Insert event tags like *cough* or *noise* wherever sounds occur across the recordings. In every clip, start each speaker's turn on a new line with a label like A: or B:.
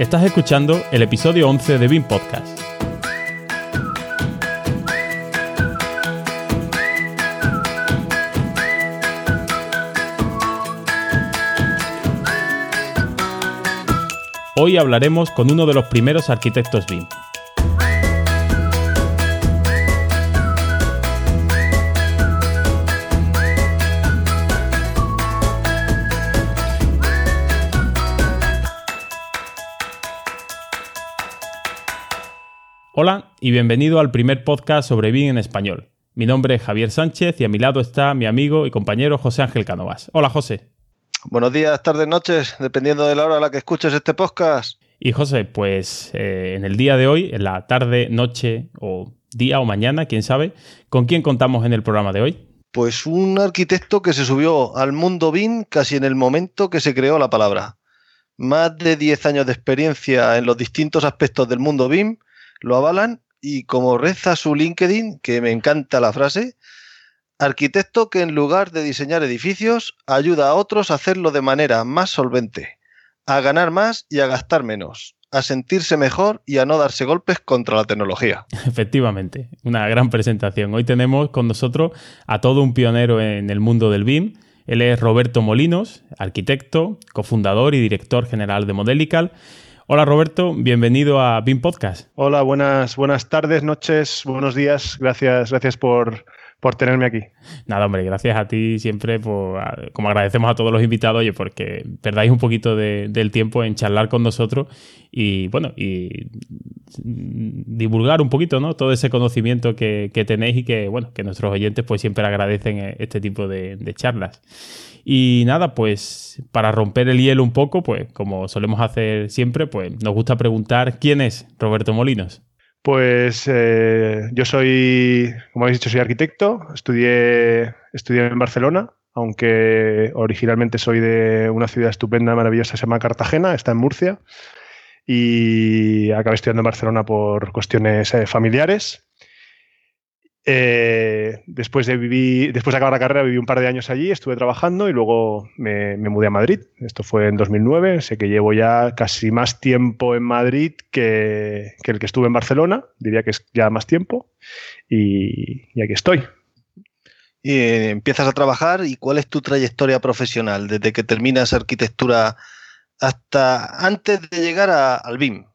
A: Estás escuchando el episodio 11 de BIM Podcast. Hoy hablaremos con uno de los primeros arquitectos BIM, y bienvenido al primer podcast sobre BIM en español. Mi nombre es Javier Sánchez y a mi lado está mi amigo y compañero José Ángel Canovas. Hola José.
B: Buenos días, tardes, noches, dependiendo de la hora a la que escuches este podcast.
A: Y José, pues eh, en el día de hoy, en la tarde, noche o día o mañana, quién sabe, ¿con quién contamos en el programa de hoy?
B: Pues un arquitecto que se subió al mundo BIM casi en el momento que se creó la palabra. Más de 10 años de experiencia en los distintos aspectos del mundo BIM lo avalan y como reza su LinkedIn, que me encanta la frase, arquitecto que en lugar de diseñar edificios ayuda a otros a hacerlo de manera más solvente, a ganar más y a gastar menos, a sentirse mejor y a no darse golpes contra la tecnología. *laughs*
A: Efectivamente, una gran presentación. Hoy tenemos con nosotros a todo un pionero en el mundo del BIM. Él es Roberto Molinos, arquitecto, cofundador y director general de Modelical Hola Roberto, bienvenido a BIM Podcast.
C: Hola, buenas, buenas tardes, noches, buenos días. Gracias, gracias por, por tenerme aquí.
A: Nada, hombre, gracias a ti siempre, por, como agradecemos a todos los invitados, oye, porque perdáis un poquito del tiempo en charlar con nosotros y, bueno, y divulgar un poquito, ¿no? Todo ese conocimiento que, tenéis y que, bueno, que nuestros oyentes pues siempre agradecen este tipo de, de charlas. Y nada, pues para romper el hielo un poco, pues como solemos hacer siempre, pues nos gusta preguntar quién es Roberto Molinos.
C: Pues eh, yo soy, como habéis dicho, soy arquitecto, estudié, estudié en Barcelona, aunque originalmente soy de una ciudad estupenda, maravillosa, se llama Cartagena, está en Murcia, y acabé estudiando en Barcelona por cuestiones eh, familiares. Eh, después de vivir, después de acabar la carrera, viví un par de años allí, estuve trabajando y luego me, mudé a Madrid. Esto fue en 2009. Sé que llevo ya casi más tiempo en Madrid que, el que estuve en Barcelona. Diría que es ya más tiempo. Y, aquí estoy.
B: Y eh, empiezas a trabajar y cuál es tu trayectoria profesional desde que terminas arquitectura hasta antes de llegar al BIM.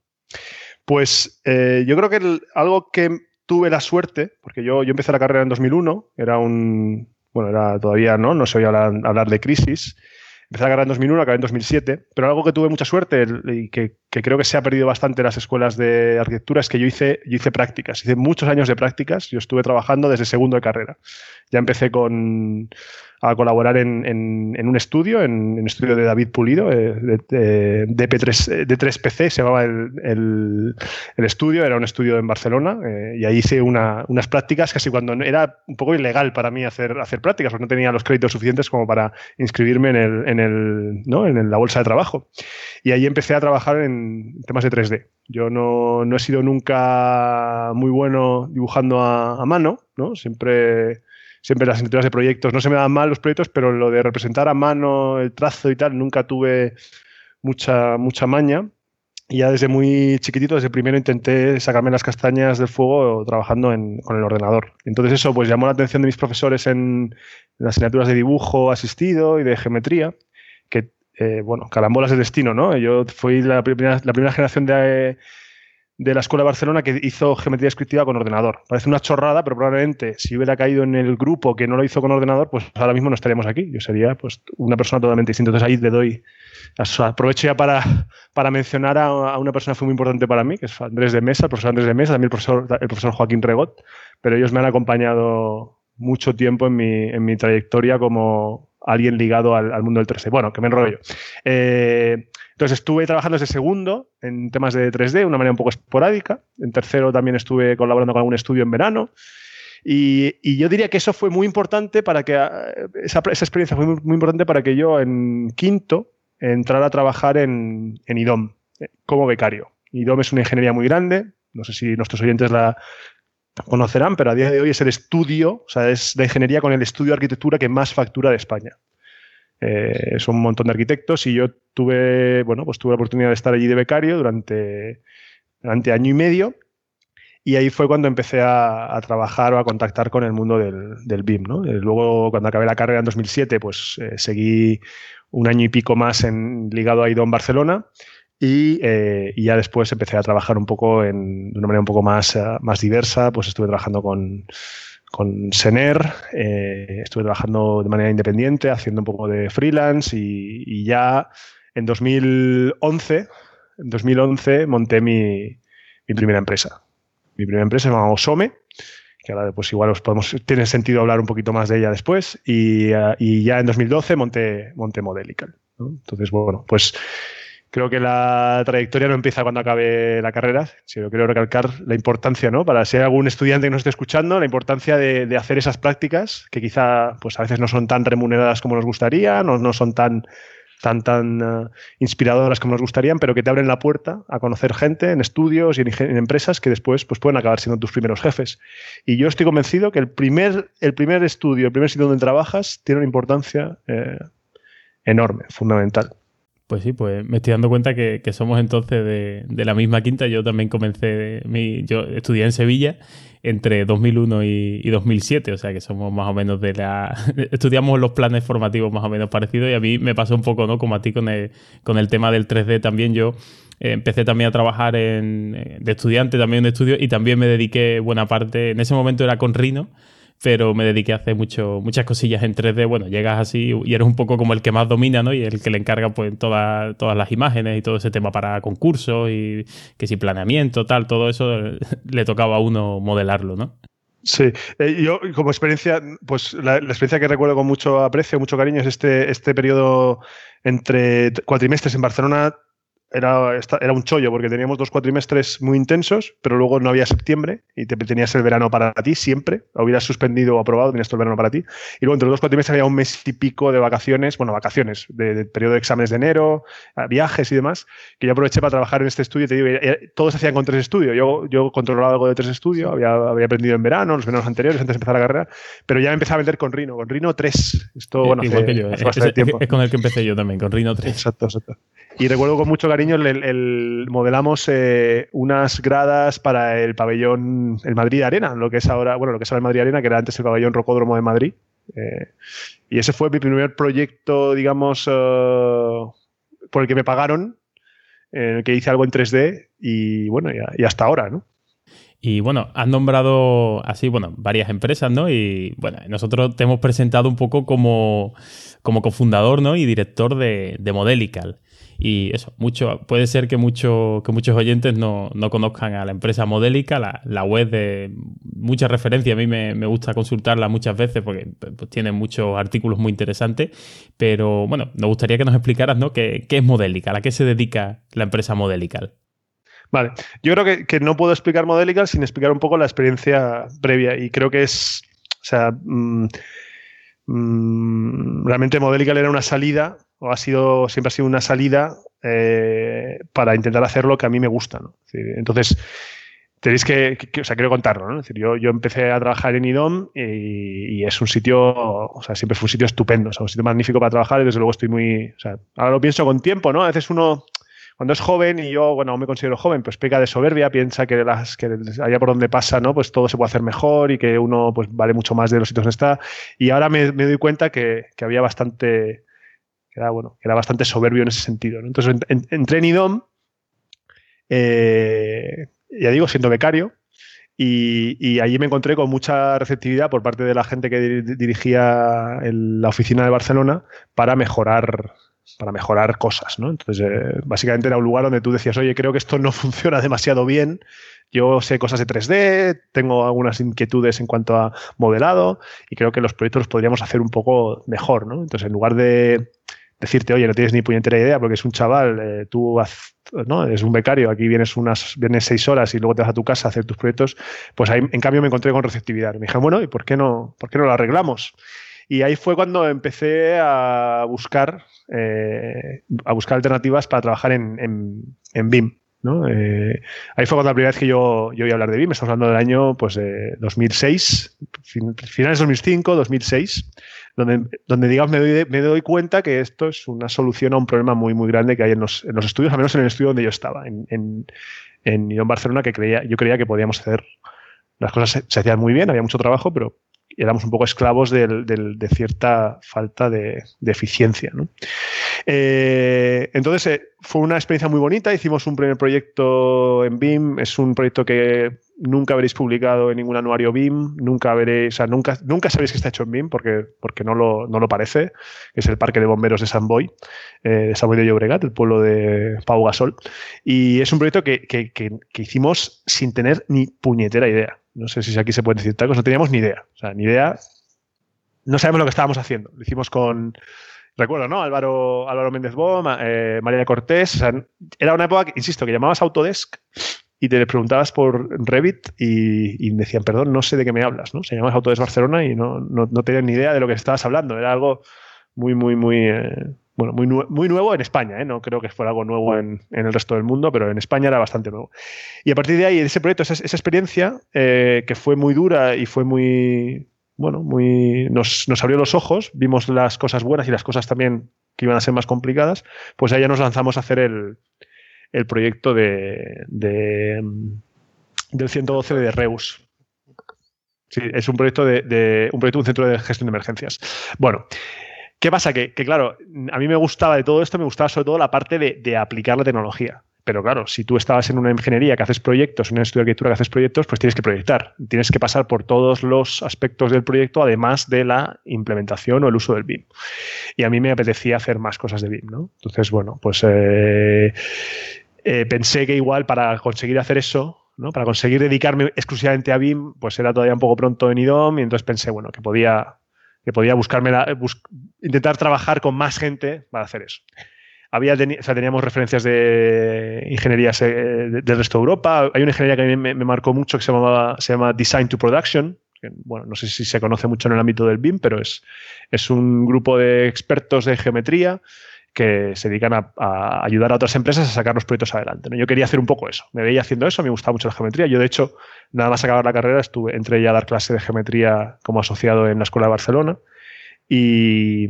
C: Pues eh, yo creo que algo que tuve la suerte, porque yo, yo empecé la carrera en 2001, era un, bueno, era todavía, ¿no? No se oía hablar, hablar de crisis. Empecé la carrera en 2001, acabé en 2007, pero algo que tuve mucha suerte y que, que, creo que se ha perdido bastante en las escuelas de arquitectura es que yo hice, yo hice prácticas, hice muchos años de prácticas, yo estuve trabajando desde segundo de carrera. Ya empecé con, a colaborar en, en, un estudio, en un estudio de David Pulido, eh, de, de, 3 eh, pc se llamaba el, el, estudio, era un estudio en Barcelona, eh, y ahí hice una, unas prácticas casi cuando era un poco ilegal para mí hacer, hacer prácticas, porque no tenía los créditos suficientes como para inscribirme en, el, en, el, ¿no? en la bolsa de trabajo. Y ahí empecé a trabajar en temas de 3D. Yo no, no he sido nunca muy bueno dibujando a, a mano, ¿no? Siempre siempre las escrituras de proyectos no se me dan mal los proyectos, pero lo de representar a mano el trazo y tal, nunca tuve mucha, mucha maña. Y ya desde muy chiquitito, desde primero, intenté sacarme las castañas del fuego trabajando con el ordenador. Entonces eso pues llamó la atención de mis profesores en, las asignaturas de dibujo asistido y de geometría, que, eh, bueno, carambolas de destino, ¿no? Yo fui la primera, generación de de la Escuela de Barcelona que hizo geometría descriptiva con ordenador. Parece una chorrada, pero probablemente si hubiera caído en el grupo que no lo hizo con ordenador, pues ahora mismo no estaríamos aquí. Yo sería pues una persona totalmente distinta. Entonces ahí le doy, aprovecho ya para, para mencionar a, una persona que fue muy importante para mí, que es Andrés de Mesa, el profesor Andrés de Mesa, también el profesor, el profesor Joaquín Regot, pero ellos me han acompañado mucho tiempo en mi, en mi trayectoria como alguien ligado al, mundo del 3D. Bueno, que me enrollo. Eh, entonces estuve trabajando desde segundo en temas de 3D de una manera un poco esporádica. En tercero también estuve colaborando con algún estudio en verano. Y, yo diría que eso fue muy importante para que, eh, esa, experiencia fue muy, importante para que yo en quinto entrara a trabajar en, IDOM eh, como becario. IDOM es una ingeniería muy grande, no sé si nuestros oyentes la conocerán, pero a día de hoy es el estudio, o sea, es la ingeniería con el estudio de arquitectura que más factura de España. Eh, un montón de arquitectos y yo tuve, bueno, pues tuve la oportunidad de estar allí de becario durante, durante año y medio y ahí fue cuando empecé a, trabajar o a contactar con el mundo del, del BIM. ¿no? Eh, luego, cuando acabé la carrera en 2007, pues eh, seguí un año y pico más en, ligado a IDOM Barcelona eh, y, ya después empecé a trabajar un poco de una manera un poco más, más diversa. Pues estuve trabajando con, con Sener, estuve trabajando de manera independiente, haciendo un poco de freelance y, y ya en 2011, en 2011 monté mi, mi primera empresa mi primera empresa se llama Osome, que ahora pues igual os podemos, tiene sentido hablar un poquito más de ella después, y, eh, ya en 2012 monté, monté Modelical. Entonces, bueno, pues creo que la trayectoria no empieza cuando acabe la carrera, sino quiero recalcar la importancia, ¿no? Para si hay algún estudiante que nos esté escuchando, la importancia de, hacer esas prácticas que quizá pues a veces no son tan remuneradas como nos gustaría, no, no son tan tan, tan eh, inspiradoras como nos gustarían, pero que te abren la puerta a conocer gente en estudios y en, empresas que después pues, pueden acabar siendo tus primeros jefes. Y yo estoy convencido que el primer, el primer estudio, el primer sitio donde trabajas, tiene una importancia eh, enorme, fundamental.
A: Pues sí, pues me estoy dando cuenta que, somos entonces de, la misma quinta. Yo también comencé, mi, yo estudié en Sevilla entre 2001 y, 2007, o sea que somos más o menos de la... *laughs* estudiamos los planes formativos más o menos parecidos y a mí me pasó un poco, ¿no? Como a ti con el, con el tema del 3D también yo eh, empecé también a trabajar en, eh, de estudiante también en estudio y también me dediqué buena parte, en ese momento era con Rhino pero me dediqué a hacer mucho, muchas cosillas en 3D. Bueno, llegas así y eres un poco como el que más domina, ¿no? Y el que le encarga pues todas todas las imágenes y todo ese tema para concursos y que si planeamiento, tal, todo eso *laughs* le tocaba a uno modelarlo, ¿no?
C: Sí, eh, yo como experiencia, pues la, experiencia que recuerdo con mucho aprecio, mucho cariño es este, este periodo entre cuatrimestres en Barcelona era, era un chollo porque teníamos dos cuatrimestres muy intensos, pero luego no había septiembre y te tenías el verano para ti siempre. Hubieras suspendido o aprobado, tenías todo el verano para ti. Y luego entre los dos cuatrimestres había un mes y pico de vacaciones, bueno, vacaciones, de, periodo de exámenes de enero, viajes y demás, que yo aproveché para trabajar en este estudio. Te digo, eh, todos hacían con tres estudios. Yo, yo controlaba algo de tres estudios, había, había aprendido en verano, los veranos anteriores, antes de empezar la carrera, pero ya me empecé a meter con Rino, con Rino 3. Esto, bueno,
A: Igual que yo. es, es, con el que empecé yo también, con Rino 3.
C: Exacto, exacto. Y recuerdo con mucho cariño el, modelamos eh, unas gradas para el pabellón, el Madrid Arena, lo que es ahora, bueno, lo que es ahora el Madrid Arena, que era antes el pabellón Rocódromo de Madrid. Eh, y ese fue mi primer proyecto, digamos, eh, por el que me pagaron, en el que hice algo en 3D y bueno, y, hasta ahora, ¿no?
A: Y bueno, han nombrado así, bueno, varias empresas, ¿no? Y bueno, nosotros te hemos presentado un poco como, como cofundador, ¿no? Y director de, de Modelical. Y eso, mucho, puede ser que, mucho, que muchos oyentes no, conozcan a la empresa Modélica, la, web de mucha referencia. A mí me, gusta consultarla muchas veces porque pues, tiene muchos artículos muy interesantes. Pero bueno, nos gustaría que nos explicaras ¿no? qué, es Modélica, a qué se dedica la empresa Modélica.
C: Vale, yo creo que, no puedo explicar Modélica sin explicar un poco la experiencia previa. Y creo que es, o sea, mm, mm, realmente Modelical era una salida o ha sido, siempre ha sido una salida eh, para intentar hacer lo que a mí me gusta. Entonces, tenéis que, o sea, quiero contarlo, ¿no? decir, yo, yo empecé a trabajar en IDOM y, es un sitio, o sea, siempre fue un sitio estupendo, o sea, un sitio magnífico para trabajar y desde luego estoy muy, ahora lo pienso con tiempo, ¿no? A veces uno, cuando es joven y yo, bueno, me considero joven, pues peca de soberbia, piensa que, las, que allá por donde pasa, ¿no? Pues todo se puede hacer mejor y que uno, pues, vale mucho más de los sitios donde está. Y ahora me, me doy cuenta que, que había bastante, que era, bueno, era bastante soberbio en ese sentido. Entonces entré en IDOM, eh, ya digo, siendo becario, y, allí me encontré con mucha receptividad por parte de la gente que dirigía la oficina de Barcelona para mejorar para mejorar cosas, ¿no? Entonces, eh, básicamente era un lugar donde tú decías, oye, creo que esto no *laughs* funciona demasiado bien, yo sé cosas de 3D, tengo algunas inquietudes en cuanto a modelado y creo que los proyectos los podríamos hacer un poco mejor, ¿no? Entonces, en lugar de decirte, oye, no tienes ni puñetera idea porque es un chaval, eh, tú ¿no? eres un becario, aquí vienes unas vienes seis horas y luego te vas a tu casa a hacer tus proyectos, pues ahí en cambio me encontré con receptividad. Me dije, bueno, ¿y por qué no, por qué no lo arreglamos? Y ahí fue cuando empecé a buscar, eh, a buscar alternativas para trabajar en, en, BIM. ¿No? Eh, ahí fue cuando la primera vez que yo, yo oí hablar de BIM, estamos hablando del año pues, de 2006, finales de 2005, 2006, donde, donde digamos, me doy, me doy cuenta que esto es una solución a un problema muy, muy grande que hay en los, en los estudios, al menos en el estudio donde yo estaba, en, en, en Barcelona, que creía, yo creía que podíamos hacer las cosas se, hacían muy bien, había mucho trabajo, pero éramos un poco esclavos de cierta falta de, eficiencia. Eh, entonces eh, fue una experiencia muy bonita, hicimos un primer proyecto en BIM, es un proyecto que nunca veréis publicado en ningún anuario BIM, nunca veréis, o sea, nunca, nunca sabéis que está hecho en BIM porque, porque no, lo, no lo parece, es el parque de bomberos de San Boy, eh, de San Boy de Llobregat, el pueblo de Pau Gasol, y es un proyecto que, que, que hicimos sin tener ni puñetera idea. No sé si aquí se puede decir tal cosa, no teníamos ni idea. O sea, ni idea. No sabemos lo que estábamos haciendo. Lo hicimos con, recuerdo, ¿no? Álvaro, Álvaro Méndez Bom, eh, María Cortés. Era una época, insisto, que llamabas Autodesk y te preguntabas por Revit y, decían, perdón, no sé de qué me hablas, ¿no? Se llamaba Autodesk Barcelona y no, no, no tenían ni idea de lo que estabas hablando. Era algo muy, muy, muy, eh, bueno, muy, muy nuevo en España, ¿eh? no creo que fuera algo nuevo en, el resto del mundo, pero en España era bastante nuevo. Y a partir de ahí, ese proyecto, esa, experiencia, eh, que fue muy dura y fue muy, bueno, muy, nos, abrió los ojos, vimos las cosas buenas y las cosas también que iban a ser más complicadas, pues ya nos lanzamos a hacer el, proyecto de, del 112 de Reus. Sí, es un proyecto de, un proyecto, un centro de gestión de emergencias. Bueno, ¿Qué pasa? Que, claro, a mí me gustaba de todo esto, me gustaba sobre todo la parte de, aplicar la tecnología. Pero claro, si tú estabas en una ingeniería que haces proyectos, en un estudio de arquitectura que haces proyectos, pues tienes que proyectar. Tienes que pasar por todos los aspectos del proyecto, además de la implementación o el uso del BIM. Y a mí me apetecía hacer más cosas de BIM, ¿no? Entonces, bueno, pues eh, eh, pensé que igual para conseguir hacer eso, ¿no? Para conseguir dedicarme exclusivamente a BIM, pues era todavía un poco pronto en IDOM y entonces pensé, bueno, que podía que podía buscarme intentar trabajar con más gente para hacer eso. Había teníamos referencias de ingenierías eh, del resto de Europa. Hay una ingeniería que a mí me, marcó mucho que se, se llama Design to Production. bueno, no sé si se conoce mucho en el ámbito del BIM, pero es, es un grupo de expertos de geometría que se dedican a, ayudar a otras empresas a sacar los proyectos adelante. ¿no? Yo quería hacer un poco eso. Me veía haciendo eso, me gustaba mucho la geometría. Yo, de hecho, nada más acabar la carrera, estuve, entré ya a dar clase de geometría como asociado en la Escuela de Barcelona. Y,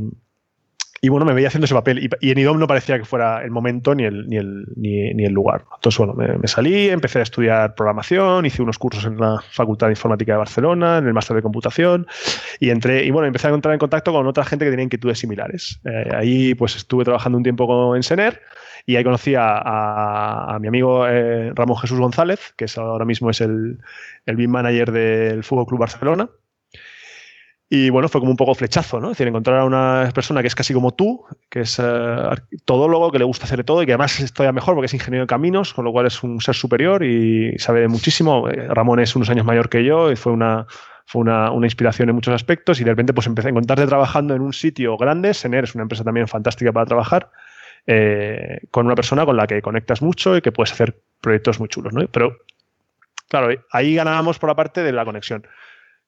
C: y bueno, me veía haciendo ese papel. Y, en IDOM no parecía que fuera el momento ni el, ni el, ni, el lugar. Entonces, bueno, me, salí, empecé a estudiar programación, hice unos cursos en la Facultad de Informática de Barcelona, en el máster de computación, y entré, y bueno, empecé a entrar en contacto con otra gente que tenía inquietudes similares. Eh, ahí, pues estuve trabajando un tiempo en Sener, y ahí conocí a, mi amigo eh, Ramón Jesús González, que es, ahora mismo es el, el BIM manager del Fútbol Club Barcelona. Y bueno, fue como un poco flechazo, ¿no? Es decir, encontrar a una persona que es casi como tú, que es uh, todólogo, que le gusta hacer de todo y que además es todavía mejor porque es ingeniero de caminos, con lo cual es un ser superior y sabe muchísimo. Eh, Ramón es unos años mayor que yo y fue una, fue una, una, inspiración en muchos aspectos y de repente pues empecé a encontrarte trabajando en un sitio grande. Sener es una empresa también fantástica para trabajar. Eh, con una persona con la que conectas mucho y que puedes hacer proyectos muy chulos, ¿no? Pero, claro, ahí ganábamos por la parte de la conexión.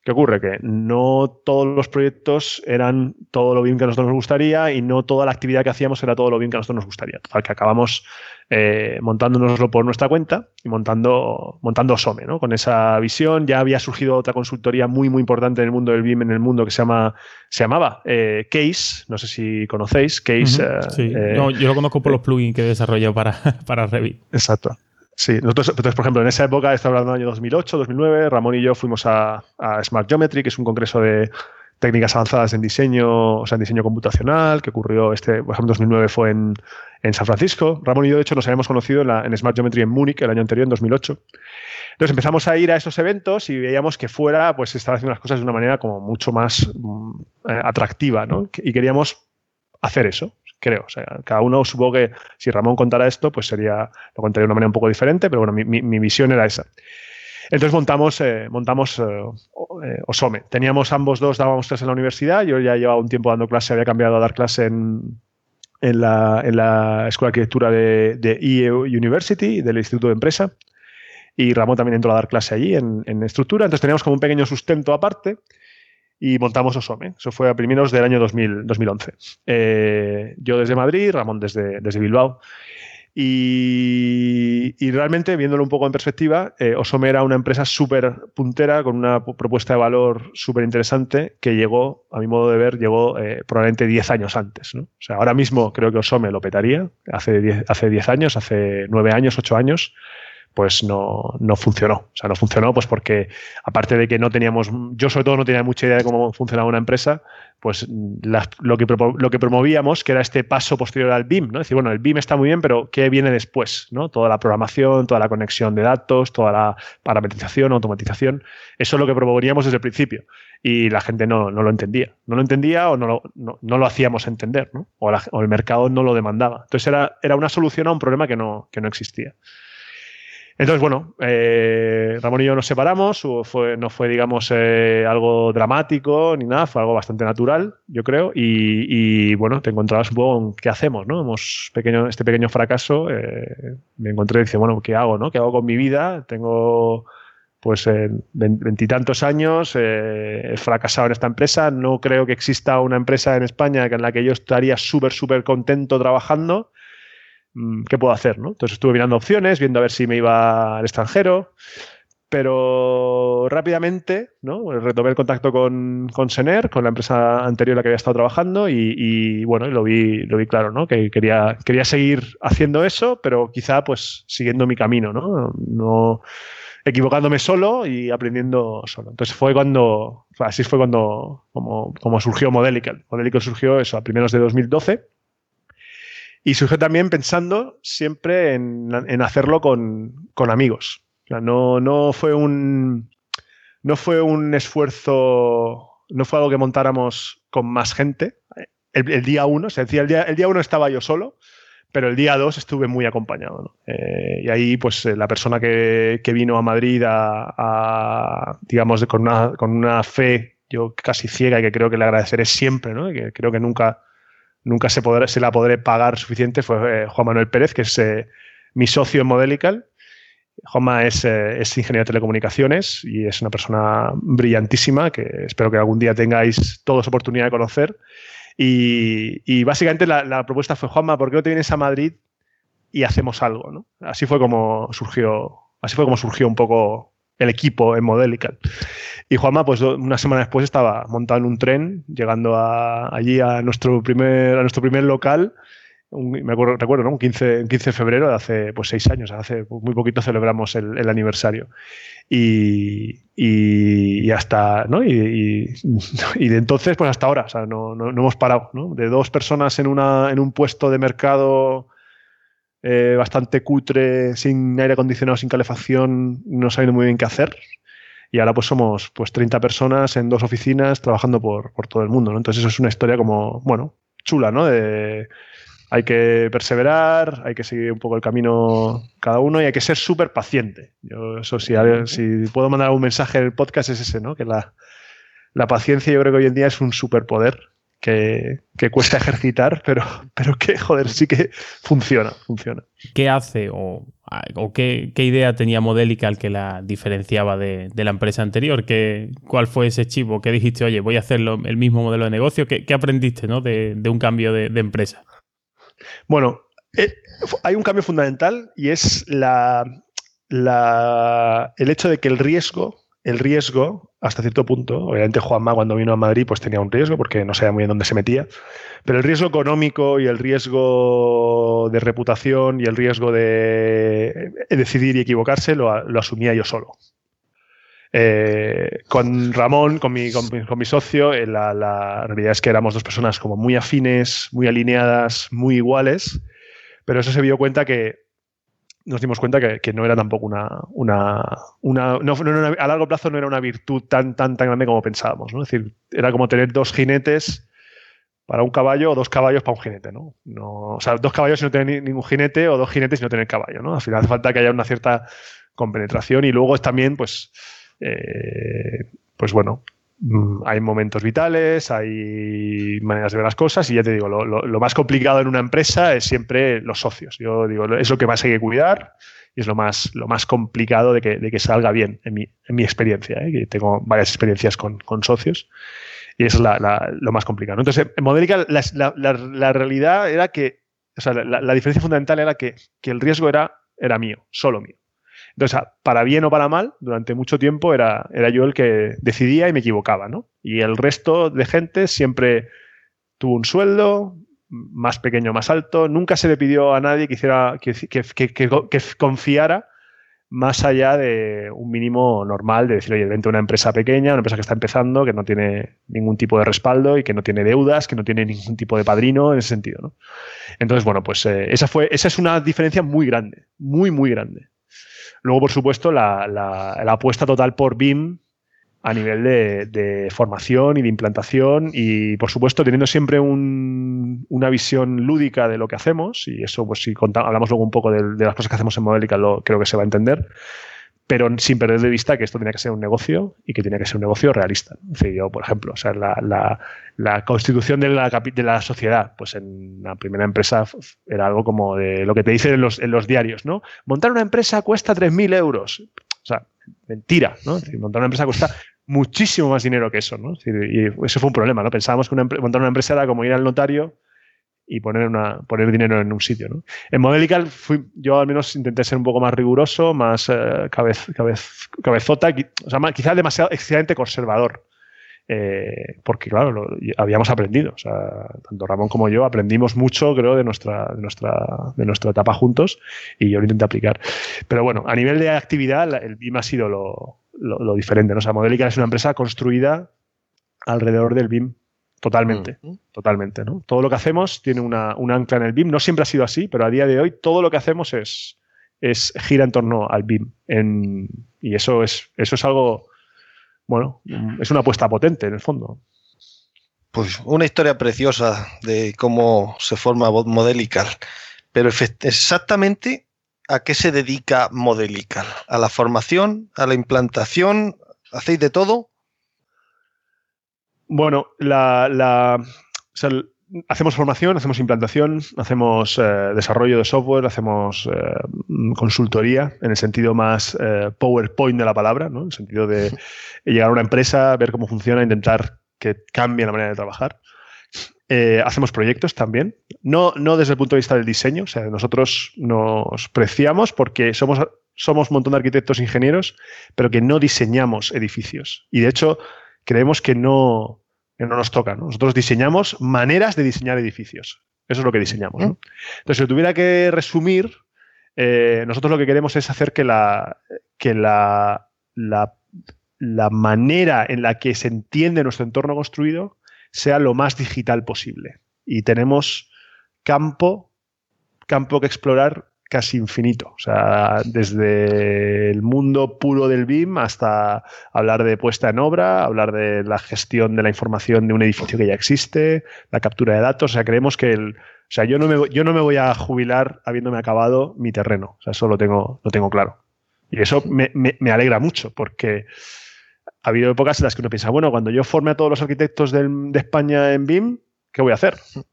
C: ¿Qué ocurre? Que no todos los proyectos eran todo lo bien que a nosotros nos gustaría y no toda la actividad que hacíamos era todo lo bien que a nosotros nos gustaría. Total, que acabamos eh, montándonoslo por nuestra cuenta y montando, montando SOME, ¿no? Con esa visión ya había surgido otra consultoría muy, muy importante en el mundo del BIM, en el mundo que se, llama, se llamaba eh, Case, no sé si conocéis, Case.
A: Eh, sí. no, yo lo conozco por los plugins que he desarrollado para, *laughs* para Revit.
C: Exacto. Sí, nosotros, entonces, por ejemplo, en esa época, estaba hablando del año 2008, 2009, Ramón y yo fuimos a, Smart Geometry, que es un congreso de técnicas avanzadas en diseño, o sea, en diseño computacional, que ocurrió, este, por ejemplo, en 2009 fue en, San Francisco. Ramón y yo, de hecho, nos habíamos conocido en, Smart Geometry en Múnich el año anterior, en 2008. Entonces empezamos a ir a esos eventos y veíamos que fuera, pues, se estaban haciendo las cosas de una manera como mucho más mm, eh, atractiva, ¿no? Y queríamos hacer eso creo. O sea, cada uno supongo que si Ramón contara esto, pues sería, lo contaría de una manera un poco diferente, pero bueno, mi, mi, visión era esa. Entonces montamos, eh, montamos eh, eh, Osome. Teníamos ambos dos, dábamos clases en la universidad. Yo ya llevaba un tiempo dando clase, había cambiado a dar clase en, en, la, en la Escuela de Arquitectura de, de EE University, del Instituto de Empresa. Y Ramón también entró a dar clase allí en, en estructura. Entonces teníamos como un pequeño sustento aparte y montamos Osome. Eso fue a primeros del año 2000, 2011. Eh, yo desde Madrid, Ramón desde, desde Bilbao. Y, realmente, viéndolo un poco en perspectiva, eh, Osome era una empresa súper puntera, con una propuesta de valor súper interesante, que llegó, a mi modo de ver, llegó eh, probablemente 10 años antes. ¿no? O sea, ahora mismo creo que Osome lo petaría, hace 10 hace años, hace 9 años, 8 años, pues no, no, funcionó. O sea, no funcionó pues porque aparte de que no teníamos, yo sobre todo no tenía mucha idea de cómo funcionaba una empresa, pues lo, que, lo que promovíamos, que era este paso posterior al BIM, ¿no? Es decir, bueno, el BIM está muy bien, pero ¿qué viene después? ¿no? Toda la programación, toda la conexión de datos, toda la parametrización, automatización, eso es lo que promovíamos desde el principio. Y la gente no, no lo entendía. No lo entendía o no lo, no, lo hacíamos entender, ¿no? O, o, el mercado no lo demandaba. Entonces era, era una solución a un problema que no, que no existía. Entonces, bueno, eh, Ramón y yo nos separamos, fue, no fue, digamos, eh, algo dramático ni nada, fue algo bastante natural, yo creo, y, bueno, te encontrabas un poco en qué hacemos, ¿no? Hemos pequeño, este pequeño fracaso, eh, me encontré y dice, bueno, ¿qué hago, no? ¿Qué hago con mi vida? Tengo, pues, veintitantos años, he fracasado en esta empresa, no creo que exista una empresa en España en la que yo estaría súper, súper contento trabajando, ¿qué puedo hacer? ¿no? Entonces estuve mirando opciones, viendo a ver si me iba al extranjero, pero rápidamente ¿no? retomé el contacto con, con Sener, con la empresa anterior en la que había estado trabajando y, bueno, lo vi, lo vi claro, ¿no? que quería, quería seguir haciendo eso, pero quizá pues siguiendo mi camino, ¿no? no equivocándome solo y aprendiendo solo. Entonces fue cuando, así fue cuando, como, como surgió Modelical. Modelical surgió eso a primeros de 2012 y surgió también pensando siempre en, hacerlo con, amigos. no, no, fue un, no fue un esfuerzo, no fue algo que montáramos con más gente. El, día uno, se decía, el día, el día uno estaba yo solo, pero el día dos estuve muy acompañado. Eh, y ahí, pues, eh, la persona que, vino a Madrid a, digamos, con una, con una fe yo casi ciega y que creo que le agradeceré siempre, ¿no? que creo que nunca nunca se, la podré pagar suficiente, fue eh, Juan Manuel Pérez, que es eh, mi socio en Modelical. Juanma es, eh, es, ingeniero de telecomunicaciones y es una persona brillantísima que espero que algún día tengáis todos oportunidad de conocer. Y, básicamente la, propuesta fue, Juanma, ¿por qué no te vienes a Madrid y hacemos algo? Así fue como surgió, así fue como surgió un poco el equipo en Modelical. Y Juanma, pues una semana después estaba montado en un tren, llegando allí a nuestro primer, a nuestro primer local. me acuerdo, recuerdo, ¿no? Un 15, 15 de febrero de hace pues, seis años, hace muy poquito celebramos el, aniversario. Y, y, hasta, ¿no? Y, *laughs* y, de entonces, pues hasta ahora, o sea, no, no, no hemos parado, ¿no? De dos personas en, una, en un puesto de mercado eh, bastante cutre, sin aire acondicionado, sin calefacción, no sabiendo muy bien qué hacer. Y ahora pues somos pues 30 personas en dos oficinas trabajando por, todo el mundo. ¿no? Entonces eso es una historia como, bueno, chula, ¿no? De, hay que perseverar, hay que seguir un poco el camino cada uno y hay que ser súper paciente. Yo, eso sí, si puedo mandar un mensaje en el podcast es ese, ¿no? Que la, la paciencia yo creo que hoy en día es un superpoder que, cuesta ejercitar, pero, pero que, joder, sí que funciona, funciona.
A: ¿Qué hace o, qué, idea tenía Modelical que la diferenciaba de, la empresa anterior? ¿Qué, ¿Cuál fue ese chivo? ¿Qué dijiste, oye, voy a hacer el mismo modelo de negocio? ¿Qué, aprendiste ¿no? de, un cambio de, empresa?
C: Bueno, eh, hay un cambio fundamental y es la, el hecho de que el riesgo el riesgo, hasta cierto punto, obviamente Juanma cuando vino a Madrid pues tenía un riesgo porque no sabía muy bien dónde se metía, pero el riesgo económico y el riesgo de reputación y el riesgo de decidir y equivocarse lo, asumía yo solo. Eh, con Ramón, con mi, con mi, socio, eh, la, la, realidad es que éramos dos personas como muy afines, muy alineadas, muy iguales, pero eso se dio cuenta que nos dimos cuenta que, no era tampoco una, una, a largo plazo no era una virtud tan, tan, tan grande como pensábamos. ¿no? Es decir, era como tener dos jinetes para un caballo o dos caballos para un jinete. ¿no? o sea, dos caballos y no tener ningún jinete o dos jinetes y no tener caballo. ¿no? Al final hace falta que haya una cierta compenetración y luego es también, pues, eh, pues bueno, hay momentos vitales, hay maneras de ver las cosas y ya te digo, lo, más complicado en una empresa es siempre los socios. Yo digo, es lo que más hay que cuidar y es lo más, lo más complicado de que, salga bien en mi, experiencia, ¿eh? que tengo varias experiencias con, socios y eso es lo más complicado. Entonces, en Modelica la, realidad era que o sea, la, diferencia fundamental era que, el riesgo era, era mío, solo mío. Entonces, para bien o para mal, durante mucho tiempo era, yo el que decidía y me equivocaba, ¿no? Y el resto de gente siempre tuvo un sueldo, más pequeño, más alto. Nunca se le pidió a nadie que, hiciera, que, que, confiara más allá de un mínimo normal de decir, oye, vente a una empresa pequeña, una empresa que está empezando, que no tiene ningún tipo de respaldo y que no tiene deudas, que no tiene ningún tipo de padrino en ese sentido. ¿no? Entonces, bueno, pues eh, esa, fue, esa es una diferencia muy grande, muy, muy grande. Luego, por supuesto, la, la, apuesta total por BIM a nivel de, formación y de implantación y, por supuesto, teniendo siempre una visión lúdica de lo que hacemos y eso, pues si hablamos luego un poco de, las cosas que hacemos en Modelica, lo, creo que se va a entender, pero sin perder de vista que esto tenía que ser un negocio y que tenía que ser un negocio realista. por ejemplo, o sea, la, constitución de la, de la sociedad, pues en la primera empresa era algo como de lo que te dicen en los, en los diarios, ¿no? Montar una empresa cuesta 3.000 euros. O sea, mentira, ¿no? montar una empresa cuesta muchísimo más dinero que eso, ¿no? y eso fue un problema, ¿no? Pensábamos que montar una empresa era como ir al notario y poner, una, poner dinero en un sitio, ¿no? En Modelical fui, yo al menos intenté ser un poco más riguroso, más eh, cabezota, o sea, quizás demasiado excesivamente conservador. Eh, porque claro, habíamos aprendido, tanto Ramón como yo aprendimos mucho, creo, de nuestra, de nuestra, de nuestra etapa juntos y yo lo intenté aplicar. Pero bueno, a nivel de actividad, el BIM ha sido lo, lo, diferente. O sea, Modelica es una empresa construida alrededor del BIM totalmente, totalmente. ¿no? Todo lo que hacemos tiene una, un ancla en el BIM. No siempre ha sido así, pero a día de hoy todo lo que hacemos es, es gira en torno al BIM. y eso es, eso es algo, bueno, es una apuesta potente en el fondo.
B: Pues una historia preciosa de cómo se forma Modelical. Pero exactamente ¿a qué se dedica Modelical? ¿A la formación? ¿A la implantación? ¿Hacéis de todo?
C: Bueno, la, hacemos formación, hacemos implantación, hacemos eh, desarrollo de software, hacemos eh, consultoría en el sentido más eh, PowerPoint de la palabra, ¿no? en el sentido de *laughs* llegar a una empresa, ver cómo funciona, intentar que cambie la manera de trabajar. Hacemos proyectos también, no, no desde el punto de vista del diseño, o sea, nosotros nos preciamos porque somos, somos un montón de arquitectos e ingenieros, pero que no diseñamos edificios. Y de hecho, creemos que no, no nos toca. Nosotros diseñamos maneras de diseñar edificios. Eso es lo que diseñamos. Entonces, si tuviera que resumir, eh, nosotros lo que queremos es hacer que la, que la, la, la manera en la que se entiende nuestro entorno construido sea lo más digital posible. Y tenemos campo, campo que explorar casi infinito. O sea, desde el mundo puro del BIM hasta hablar de puesta en obra, hablar de la gestión de la información de un edificio que ya existe, la captura de datos. O sea, creemos que el. O sea, yo no me, yo no me voy a jubilar habiéndome acabado mi terreno. O sea, eso lo tengo, lo tengo claro. Y eso me, me alegra mucho porque ha habido épocas en las que uno piensa, bueno, cuando yo forme a todos los arquitectos de España en BIM, ¿qué voy a hacer? *laughs*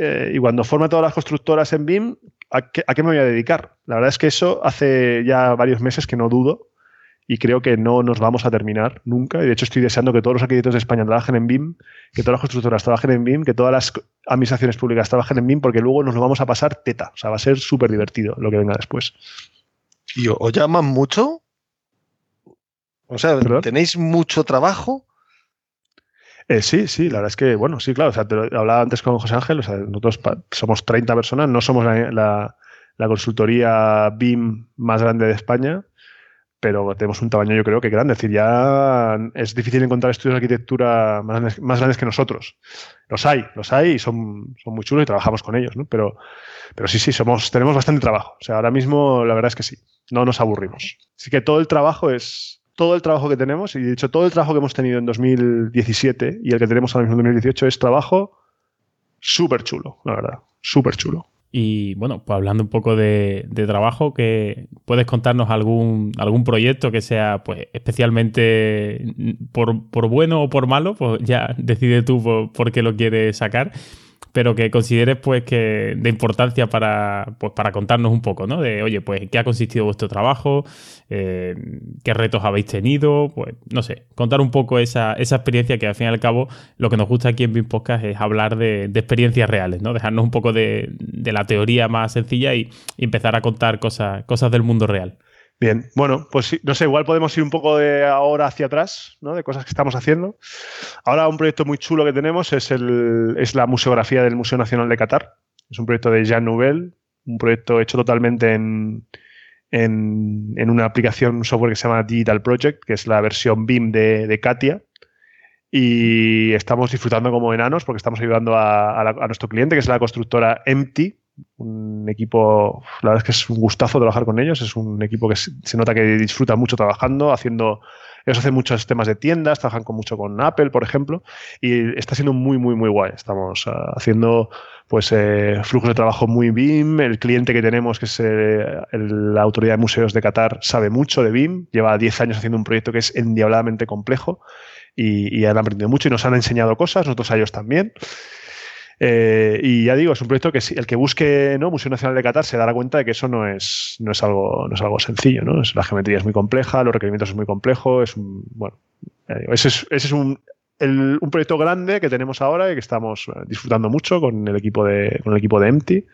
C: Eh, y cuando forme a todas las constructoras en BIM, ¿a qué, me voy a dedicar? La verdad es que eso hace ya varios meses que no dudo y creo que no nos vamos a terminar nunca. Y de hecho estoy deseando que todos los arquitectos de España trabajen en BIM, que todas las constructoras trabajen en BIM, que todas las administraciones públicas trabajen en BIM, porque luego nos lo vamos a pasar teta. O sea, va a ser súper divertido lo que venga después.
B: ¿Y os llaman mucho? O sea, ¿tenéis mucho trabajo?
C: Eh, sí, sí, la verdad es que, bueno, sí, claro. O sea, te hablaba antes con José Ángel, o sea, nosotros somos 30 personas, no somos la, consultoría BIM más grande de España, pero tenemos un tamaño yo creo que grande. Es decir, ya es difícil encontrar estudios de arquitectura más grandes, que nosotros. Los hay, los hay y son, son muy chulos y trabajamos con ellos, ¿no? Pero, pero sí, sí, somos, tenemos bastante trabajo. O sea, ahora mismo la verdad es que sí, no nos aburrimos. Así que todo el trabajo es, todo el trabajo que tenemos, y de hecho todo el trabajo que hemos tenido en 2017 y el que tenemos ahora mismo en 2018 es trabajo súper chulo, la verdad, súper chulo.
A: Y bueno, pues hablando un poco de, trabajo, que ¿puedes contarnos algún, algún proyecto que sea pues especialmente por, bueno o por malo? Pues ya decide tú por, qué lo quieres sacar pero que consideres pues que de importancia para, pues, para contarnos un poco, ¿no? De, oye, pues, ¿qué ha consistido vuestro trabajo? Eh, ¿Qué retos habéis tenido? Pues, no sé, contar un poco esa, experiencia que al fin y al cabo lo que nos gusta aquí en BIM Podcast es hablar de, experiencias reales, ¿no? Dejarnos un poco de, la teoría más sencilla y, empezar a contar cosas, cosas del mundo real.
C: Bien, bueno, pues no sé, igual podemos ir un poco de ahora hacia atrás, ¿no? De cosas que estamos haciendo. Ahora un proyecto muy chulo que tenemos es, el, es la museografía del Museo Nacional de Qatar. Es un proyecto de Jean Nouvel, un proyecto hecho totalmente en, en, una aplicación, un software que se llama Digital Project, que es la versión BIM de, de Katia. Y estamos disfrutando como enanos porque estamos ayudando a, a nuestro cliente, que es la constructora Empty, un equipo, la verdad es que es un gustazo trabajar con ellos, es un equipo que se nota que disfruta mucho trabajando, haciendo, ellos hacen muchos temas de tiendas, trabajan con mucho con Apple, por ejemplo, y está siendo muy, muy, muy guay. Estamos ah, haciendo pues eh, flujos de trabajo muy BIM, el cliente que tenemos, que es eh, la Autoridad de Museos de Qatar, sabe mucho de BIM, lleva 10 años haciendo un proyecto que es endiabladamente complejo y, y han aprendido mucho y nos han enseñado cosas, nosotros a ellos también. Eh, y ya digo, es un proyecto que el que busque ¿no? Museo Nacional de Qatar se dará cuenta de que eso no es, no es, algo, no es algo sencillo. ¿no? la geometría es muy compleja, los requerimientos son muy complejos. Es un, bueno, ese es, ese es un, un, proyecto grande que tenemos ahora y que estamos eh, disfrutando mucho con el equipo de, con el equipo de Empty.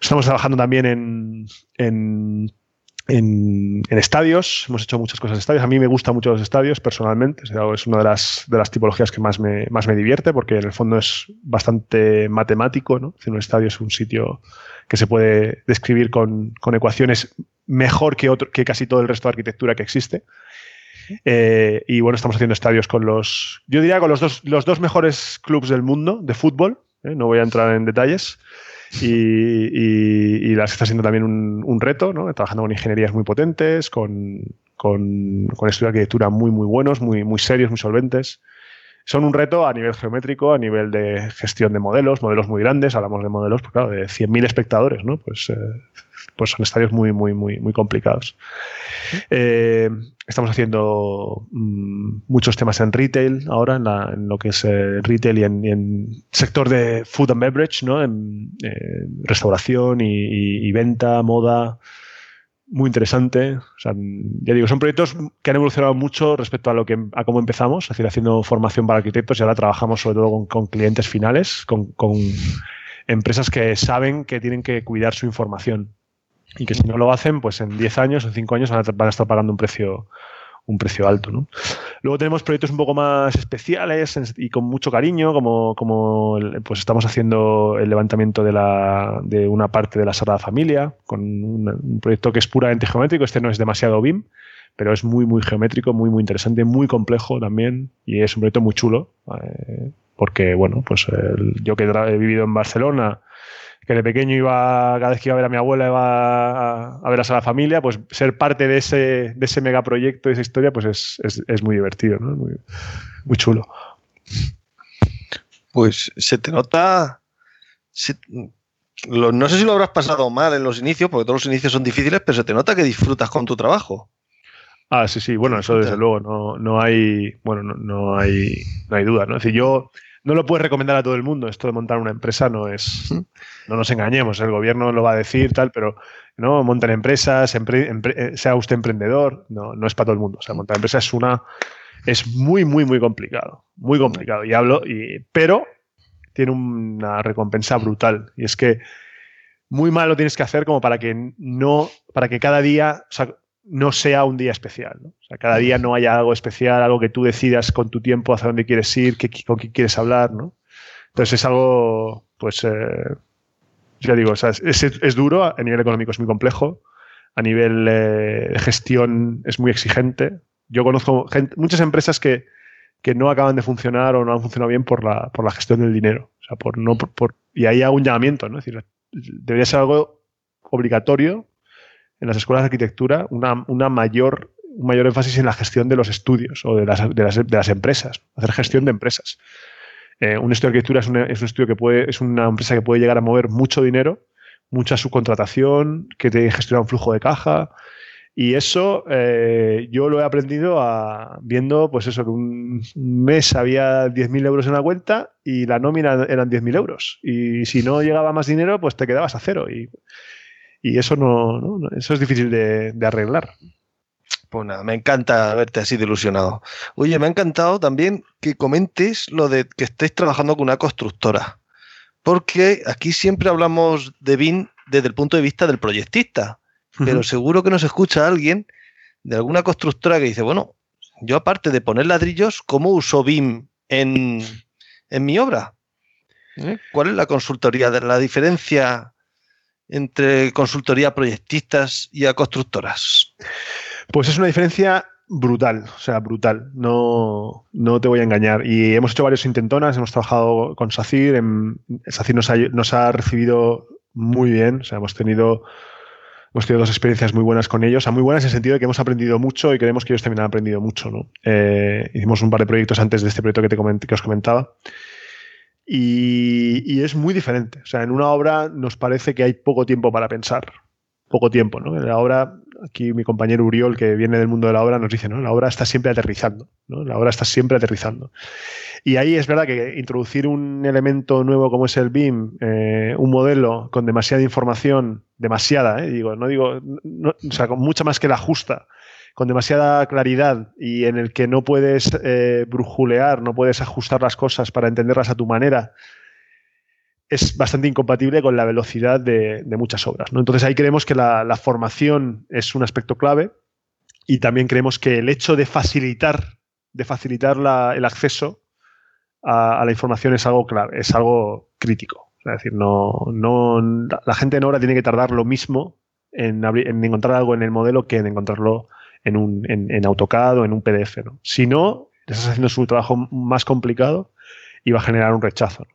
C: Estamos trabajando también en, en en, estadios, hemos hecho muchas cosas en estadios. A mí me gustan mucho los estadios personalmente, es una de las, de las tipologías que más me, más me divierte porque en el fondo es bastante matemático. ¿no? un estadio es un sitio que se puede describir con, con ecuaciones mejor que, otro, que casi todo el resto de arquitectura que existe. Eh, y bueno, estamos haciendo estadios con los, yo diría con los dos, los dos mejores clubes del mundo de fútbol. ¿eh? No voy a entrar en detalles y, y, las está siendo también un, reto, ¿no? trabajando con ingenierías muy potentes, con, con, con estudios de arquitectura muy, muy buenos, muy, muy serios, muy solventes. Son un reto a nivel geométrico, a nivel de gestión de modelos, modelos muy grandes, hablamos de modelos, pues claro, de 100.000 espectadores, ¿no? Pues eh, pues son estadios muy, muy, muy, muy complicados. Eh, estamos haciendo mm, muchos temas en retail ahora, en, lo que es eh, retail y en, sector de food and beverage, ¿no? en eh, restauración y, venta, moda. Muy interesante. ya digo, son proyectos que han evolucionado mucho respecto a lo que a cómo empezamos, es decir, haciendo formación para arquitectos y ahora trabajamos sobre todo con, clientes finales, con empresas que saben que tienen que cuidar su información y que si no lo hacen, pues en 10 años o 5 años van a, estar pagando un precio un precio alto. ¿no? Luego tenemos proyectos un poco más especiales y con mucho cariño, como, como pues estamos haciendo el levantamiento de, la, de una parte de la Sagrada Familia, con un, proyecto que es puramente geométrico, este no es demasiado BIM, pero es muy, muy geométrico, muy, muy interesante, muy complejo también, y es un proyecto muy chulo, eh, porque, bueno, pues yo que he vivido en Barcelona, que de pequeño iba, cada vez que iba a ver a mi abuela, iba a, ver a la familia, pues ser parte de ese, de ese megaproyecto, de esa historia, pues es, muy divertido, ¿no? Muy, muy, chulo.
B: Pues se te nota. no sé si lo habrás pasado mal en los inicios, porque todos los inicios son difíciles, pero se te nota que disfrutas con tu trabajo.
C: Ah, sí, sí, bueno, eso desde luego, no, no hay, bueno, no, no, hay, no hay duda, ¿no? Es decir, yo no lo puedes recomendar a todo el mundo. Esto de montar una empresa no es. No nos engañemos, el gobierno lo va a decir, tal, pero no montar empresas, eh, sea usted emprendedor, no, no es para todo el mundo. O sea, montar empresa es una. Es muy, muy, muy complicado. Muy complicado. Y hablo, y, pero tiene una recompensa brutal. Y es que muy mal lo tienes que hacer como para que no, para que cada día, no sea un día especial. ¿no? O sea, cada día no haya algo especial, algo que tú decidas con tu tiempo hacia dónde quieres ir, con quién quieres hablar. ¿no? Entonces es algo, pues, eh, ya digo, o sea, es, duro, a nivel económico es muy complejo, a nivel eh, gestión es muy exigente. Yo conozco muchas empresas que, que, no acaban de funcionar o no han funcionado bien por la, por la gestión del dinero. O sea, por no, por, y ahí hago un llamamiento, ¿no? Es decir, debería ser algo obligatorio en las escuelas de arquitectura una, una mayor, un mayor énfasis en la gestión de los estudios o de las, de las, de las empresas, hacer gestión de empresas. Eh, un estudio de arquitectura es, es, un estudio que puede, es una empresa que puede llegar a mover mucho dinero, mucha subcontratación, que te gestiona un flujo de caja Y eso eh, yo lo he aprendido viendo, pues eso, que un mes había 10.000 euros en la cuenta y la nómina eran 10.000 euros. Y si no llegaba más dinero, pues te quedabas a cero. Eso no, eso es difícil de, arreglar.
B: Pues nada, me encanta verte así de ilusionado. Oye, me ha encantado también que comentes lo de que estéis trabajando con una constructora. Porque aquí siempre hablamos de BIM desde el punto de vista del proyectista pero seguro que nos escucha alguien de alguna constructora que dice, bueno, yo aparte de poner ladrillos, ¿cómo uso BIM en, mi obra? ¿Eh? ¿Cuál es la consultoría, de la diferencia entre consultoría proyectistas y a constructoras?
C: Pues es una diferencia brutal, o sea, brutal. No, no te voy a engañar. Y hemos hecho varios intentonas, hemos trabajado con SACIR. En, SACIR nos ha, recibido muy bien, o sea, hemos tenido hemos tenido dos experiencias muy buenas con ellos, a muy buenas en el sentido de que hemos aprendido mucho y creemos que ellos también han aprendido mucho. Eh, hicimos un par de proyectos antes de este proyecto que, te que os comentaba. Y, es muy diferente. O sea, en una obra nos parece que hay poco tiempo para pensar. Poco tiempo, ¿no? En la obra, aquí mi compañero Uriol, que viene del mundo de la obra, nos dice, ¿no? La obra está siempre aterrizando, ¿no? La obra está siempre aterrizando. Y ahí es verdad que introducir un elemento nuevo como es el BIM, eh, un modelo con demasiada información, demasiada, eh, digo, no digo, o sea, con mucha más que la justa, con demasiada claridad y en el que no puedes eh, brujulear, no puedes ajustar las cosas para entenderlas a tu manera, es bastante incompatible con la velocidad de, muchas obras. ¿no? Entonces ahí creemos que la, formación es un aspecto clave y también creemos que el hecho de facilitar, de facilitar el acceso a, la información es algo clave, es algo crítico. Es decir, no, no, la gente en obra tiene que tardar lo mismo en, encontrar algo en el modelo que en encontrarlo en, un, en, AutoCAD o en un PDF. ¿no? Si no, estás haciendo su trabajo más complicado y va a generar un rechazo.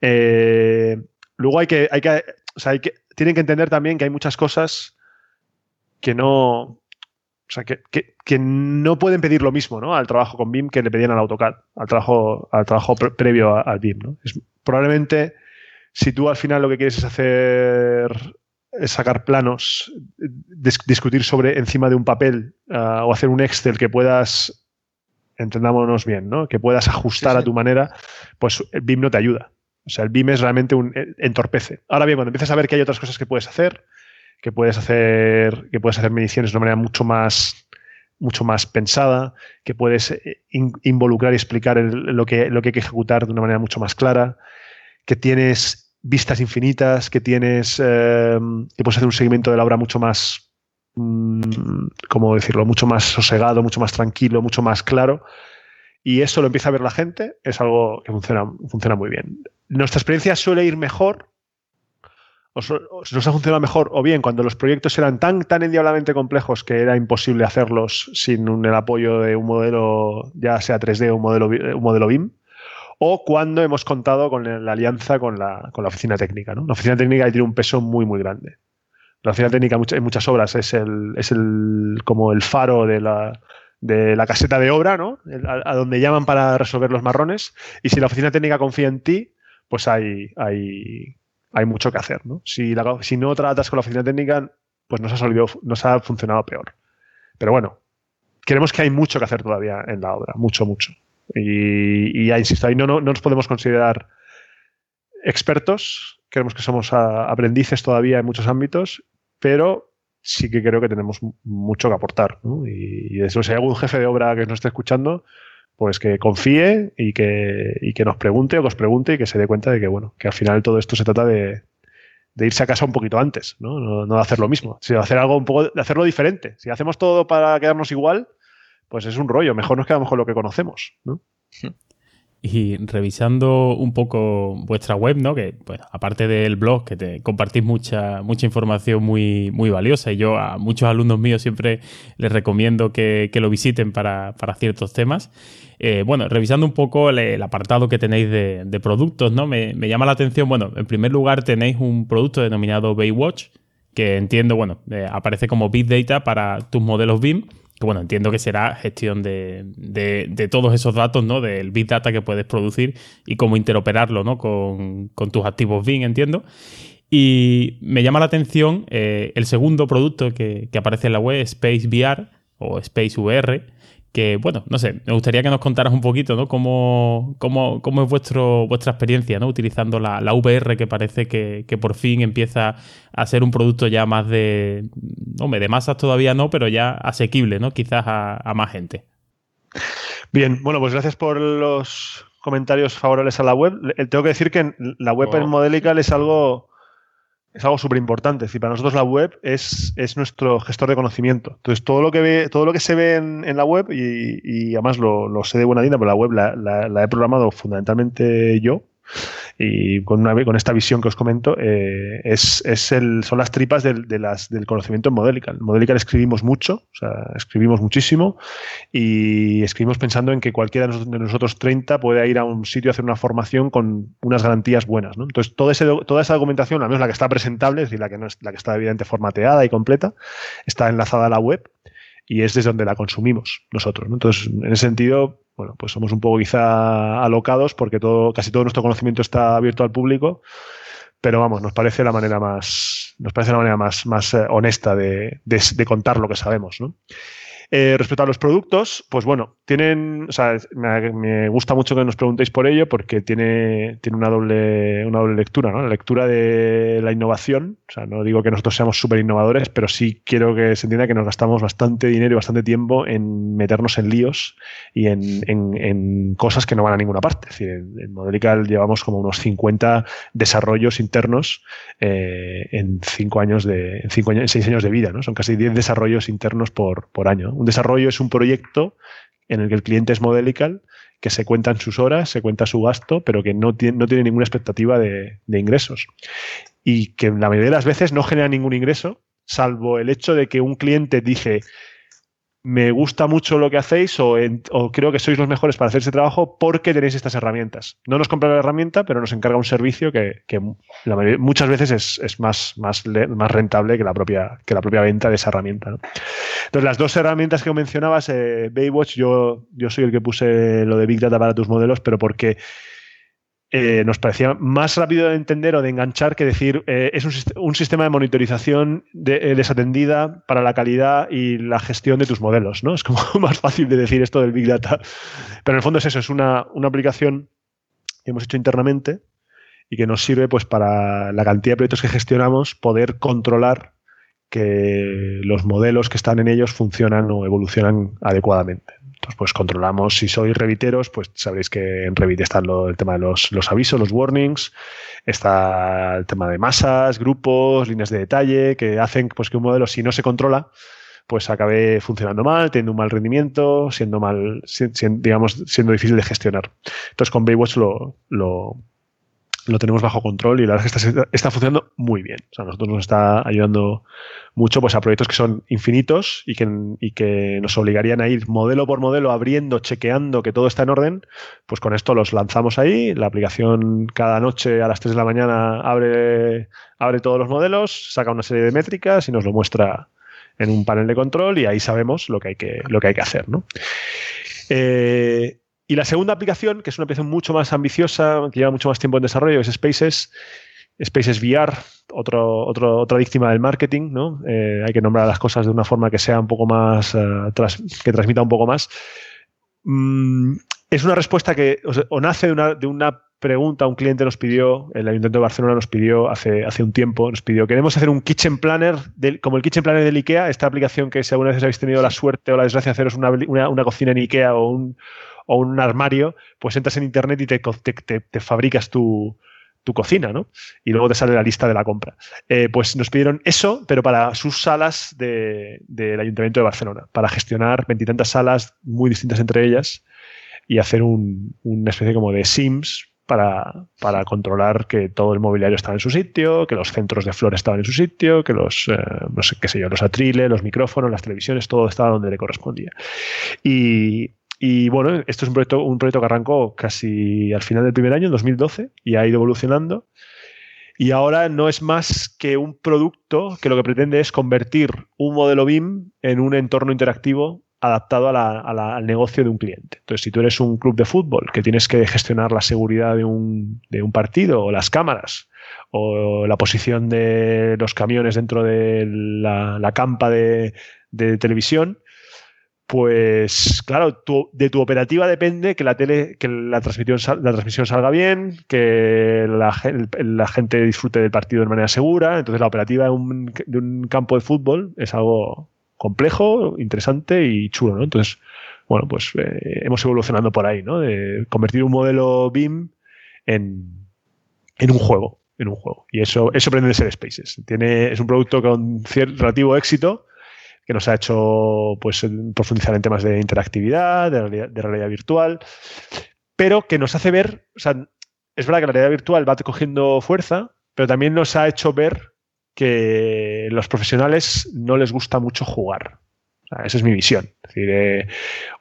C: Eh, luego hay que, hay que, o sea, hay que, tienen que entender también que hay muchas cosas que no, o sea, que, no pueden pedir lo mismo ¿no? al trabajo con BIM que le pedían al AutoCAD, al trabajo, al trabajo previo al BIM. ¿no? Probablemente, si tú al final lo que quieres es hacer sacar planos, discutir sobre encima de un papel ah, o hacer un Excel que puedas, entendámonos bien, ¿no? que puedas ajustar a tu manera, pues el BIM no te ayuda. O sea, el BIM es realmente un entorpece. Ahora bien, cuando empiezas a ver que hay otras cosas que puedes hacer, que puedes hacer, que puedes hacer mediciones de una manera mucho más, mucho más pensada, que puedes eh, involucrar y explicar lo, que, lo que hay que ejecutar de una manera mucho más clara, que tienes vistas infinitas, que tienes, em, que puedes hacer un seguimiento de la obra mucho más, mm, ¿cómo decirlo?, mucho más sosegado, mucho más tranquilo, mucho más claro. Y eso lo empieza a ver la gente, es algo que funciona, funciona muy bien. Nuestra experiencia suele ir mejor nos ha funcionado mejor, o bien cuando los proyectos eran tan, tan endiabladamente complejos que era imposible hacerlos sin el apoyo de un modelo, ya sea 3D o un modelo, un modelo BIM, o cuando hemos contado con la alianza con la, la oficina técnica. ¿no? La oficina técnica tiene un peso muy, muy grande. La oficina técnica en muchas obras es, el, como el faro de la, la caseta de obra, ¿no? a, donde llaman para resolver los marrones. Y si la oficina técnica confía en ti, pues hay, hay, hay mucho que hacer. ¿no? Si, si no tratas con la oficina técnica, pues nos ha, salido, nos ha funcionado peor. Pero bueno, creemos que hay mucho que hacer todavía en la obra, mucho, mucho. Y, ya insisto, ahí no, no, nos podemos considerar expertos, creemos que somos aprendices todavía en muchos ámbitos, pero sí que creo que tenemos mucho que aportar. Y, y eso, si hay algún jefe de obra que nos esté escuchando, pues que confíe y que, que nos pregunte o que os pregunte y que se dé cuenta de que, bueno, que al final todo esto se trata de, irse a casa un poquito antes, ¿no? No, de hacer lo mismo, sino de hacer algo un poco, de hacerlo diferente. Si hacemos todo para quedarnos igual, pues es un rollo. Mejor nos quedamos con lo que conocemos, ¿no? *laughs*
A: Y revisando un poco vuestra web, ¿no? Que, bueno, aparte del blog, que te compartís mucha, mucha información muy, muy valiosa, y yo a muchos alumnos míos siempre les recomiendo que, lo visiten para, ciertos temas. Eh, bueno, revisando un poco el, apartado que tenéis de, productos, ¿no? Me, llama la atención, bueno, en primer lugar tenéis un producto denominado Baywatch, que entiendo, bueno, eh, aparece como Big Data para tus modelos BIM bueno, entiendo que será gestión de, todos esos datos, ¿no? Del Big Data que puedes producir y cómo interoperarlo, ¿no? Con, tus activos BIM, entiendo. Y me llama la atención eh, el segundo producto que, que, aparece en la web, Space VR o Space VR, que, bueno, no sé, me gustaría que nos contaras un poquito, ¿no? Cómo, cómo, cómo es vuestro, vuestra experiencia, ¿no? Utilizando la, la VR que parece que, que, por fin empieza a ser un producto ya más de, hombre, de masas todavía no, pero ya asequible, ¿no? Quizás a, a más gente.
C: Bien, bueno, pues gracias por los comentarios favorables a la web. Tengo que decir que la web oh. en Modelical es algo es algo súper importante. Para nosotros la web es, es, nuestro gestor de conocimiento. Entonces, todo lo que ve, todo lo que se ve en, en la web, y, y además lo, lo, sé de buena dinda, pero la web la, la he programado fundamentalmente yo, y con, esta visión que os comento, eh, es, es el, son las tripas del, del conocimiento en Modelical. En Modelical escribimos mucho, o sea, escribimos muchísimo y escribimos pensando en que cualquiera de nosotros 30 puede ir a un sitio a hacer una formación con unas garantías buenas. Entonces, todo ese, toda esa documentación, al menos la que está presentable, es decir, la que, no es, la que está evidentemente formateada y completa, está enlazada a la web y es desde donde la consumimos nosotros. ¿no? Entonces, en ese sentido, bueno, pues somos un poco quizá alocados porque todo, casi todo nuestro conocimiento está abierto al público, pero vamos, nos parece la manera más, nos parece la manera más, más eh, honesta de, de, contar lo que sabemos. Eh, respecto a los productos, pues bueno, tienen, o sea, me, me, gusta mucho que nos preguntéis por ello porque tiene, tiene una, doble, una doble lectura, ¿no? La lectura de la innovación, o sea, no digo que nosotros seamos súper innovadores, pero sí quiero que se entienda que nos gastamos bastante dinero y bastante tiempo en meternos en líos y en, en, en cosas que no van a ninguna parte. Es decir, en, en Modelical llevamos como unos 50 desarrollos internos eh, en 5 años de, en cinco años, en 6 años de vida, ¿no? Son casi 10 desarrollos internos por, por año. Un desarrollo es un proyecto en el que el cliente es modelical, que se cuentan sus horas, se cuenta su gasto, pero que no tiene, no tiene ninguna expectativa de, de ingresos. Y que la mayoría de las veces no genera ningún ingreso, salvo el hecho de que un cliente dice, me gusta mucho lo que hacéis o, creo que sois los mejores para hacer ese trabajo porque tenéis estas herramientas. No nos compra la herramienta, pero nos encarga un servicio que, muchas veces es, más, rentable que la propia, venta de esa herramienta. Entonces, las dos herramientas que mencionabas, eh, Baywatch, yo soy el que puse lo de Big Data para tus modelos, pero porque eh, nos parecía más rápido de entender o de enganchar que decir eh, es un, un, sistema de monitorización eh, desatendida para la calidad y la gestión de tus modelos, ¿no? Es como *laughs* más fácil de decir esto del Big Data. Pero en el fondo es eso, es una, una aplicación que hemos hecho internamente y que nos sirve pues para la cantidad de proyectos que gestionamos poder controlar que los modelos que están en ellos funcionan o evolucionan adecuadamente. Entonces, pues controlamos, si sois reviteros, pues sabréis que en Revit está lo, el tema de los, los, avisos, los warnings, está el tema de masas, grupos, líneas de detalle, que hacen pues, que un modelo, si no se controla, pues acabe funcionando mal, teniendo un mal rendimiento, siendo mal, digamos, siendo difícil de gestionar. Entonces, con Baywatch lo, lo, lo tenemos bajo control y la verdad es que está, está, funcionando muy bien. O sea, nosotros nos está ayudando mucho pues, a proyectos que son infinitos y que, y que nos obligarían a ir modelo por modelo abriendo, chequeando que todo está en orden. Pues con esto los lanzamos ahí. La aplicación cada noche a las 3 de la mañana abre, abre todos los modelos, saca una serie de métricas y nos lo muestra en un panel de control y ahí sabemos lo que hay que, lo que, hay que hacer. ¿no? Eh, y la segunda aplicación, que es una aplicación mucho más ambiciosa, que lleva mucho más tiempo en desarrollo, es Spaces. Spaces VR, otro, otro, otra víctima del marketing, ¿no? Eh, hay que nombrar las cosas de una forma que sea un poco más, uh, tras, que transmita un poco más. Mm, es una respuesta que o, sea, o nace de una, de una, pregunta, un cliente nos pidió, el Ayuntamiento de Barcelona nos pidió hace, hace un tiempo, nos pidió, queremos hacer un kitchen planner, del, como el kitchen planner del IKEA, esta aplicación que si alguna vez habéis tenido la suerte o la desgracia de haceros una, una, una cocina en IKEA o un, o un armario, pues entras en internet y te, te, te, fabricas tu, tu, cocina, ¿no? Y luego te sale la lista de la compra. Eh, pues nos pidieron eso, pero para sus salas del de, Ayuntamiento de Barcelona, para gestionar veintitantas salas muy distintas entre ellas y hacer un, una especie como de Sims para, para, controlar que todo el mobiliario estaba en su sitio, que los centros de flores estaban en su sitio, que los, eh, no sé qué yo, los atriles, los micrófonos, las televisiones, todo estaba donde le correspondía. Y, y bueno, esto es un proyecto, un proyecto que arrancó casi al final del primer año, en 2012, y ha ido evolucionando. Y ahora no es más que un producto que lo que pretende es convertir un modelo BIM en un entorno interactivo adaptado al negocio de un cliente. Entonces, si tú eres un club de fútbol que tienes que gestionar la seguridad de un partido o las cámaras o la posición de los camiones dentro de la, campa de, televisión, pues claro, de tu operativa depende que la tele, que la transmisión, la transmisión salga bien, que la, gente disfrute del partido de manera segura. Entonces la operativa de un, de un, campo de fútbol es algo complejo, interesante y chulo, ¿no? Entonces, bueno, pues eh, hemos evolucionado por ahí, ¿no? De convertir un modelo BIM en, un juego en un juego. Y eso, eso aprende de ser Spaces. Tiene, es un producto con cierto relativo éxito que nos ha hecho pues, profundizar en temas de interactividad, de realidad, virtual, pero que nos hace ver, o sea, es verdad que la realidad virtual va cogiendo fuerza, pero también nos ha hecho ver que los profesionales no les gusta mucho jugar esa es mi visión. Decir, eh,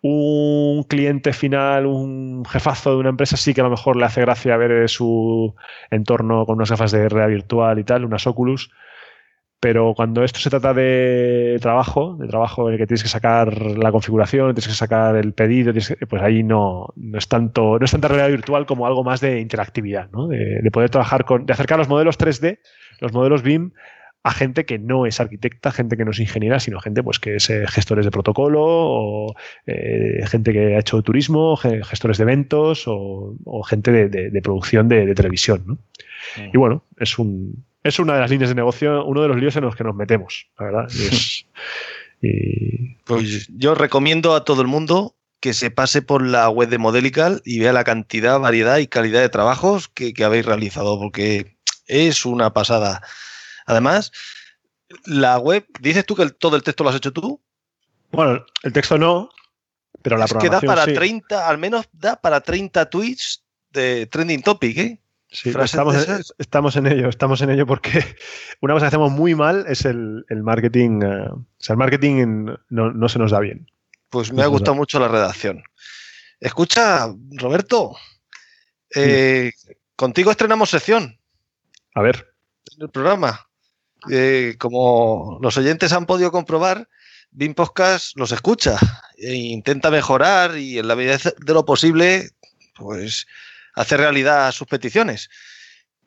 C: un cliente final, un jefazo de una empresa, sí que a lo mejor le hace gracia ver su entorno con unas gafas de realidad virtual y tal, unas Oculus. Pero cuando esto se trata de trabajo, de trabajo en el que tienes que sacar la configuración, tienes que sacar el pedido, pues ahí no, no, es tanto, no es tanta realidad virtual como algo más de interactividad, ¿no? de, de poder trabajar con, de acercar los modelos 3D, los modelos BIM, a gente que no es arquitecta, gente que no es ingeniera, sino gente pues que es eh, gestores de protocolo o eh, gente que ha hecho turismo, gestores de eventos o, gente de, producción de, televisión. ¿no? Mm. Y bueno, es un es una de las líneas de negocio, uno de los líos en los que nos metemos, la verdad. *laughs*
B: Pues yo recomiendo a todo el mundo que se pase por la web de Modelical y vea la cantidad, variedad y calidad de trabajos que habéis realizado, porque es una pasada. Además, la web, ¿dices tú que todo el texto lo has hecho tú?
C: Bueno, el texto no, pero la
B: es que da para 30, al menos da para 30 tweets de trending topic, ¿eh?
C: Sí, estamos, en ello, estamos en ello porque *laughs* una cosa que hacemos muy mal es el, marketing. Eh, o sea, el marketing no, se nos da bien.
B: Pues me ha gustado mucho la redacción. Escucha, Roberto, eh, contigo estrenamos sección.
C: A ver.
B: En el programa. Eh, como los oyentes han podido comprobar, BIM Podcast los escucha e intenta mejorar y en la medida de lo posible, pues hacer realidad sus peticiones.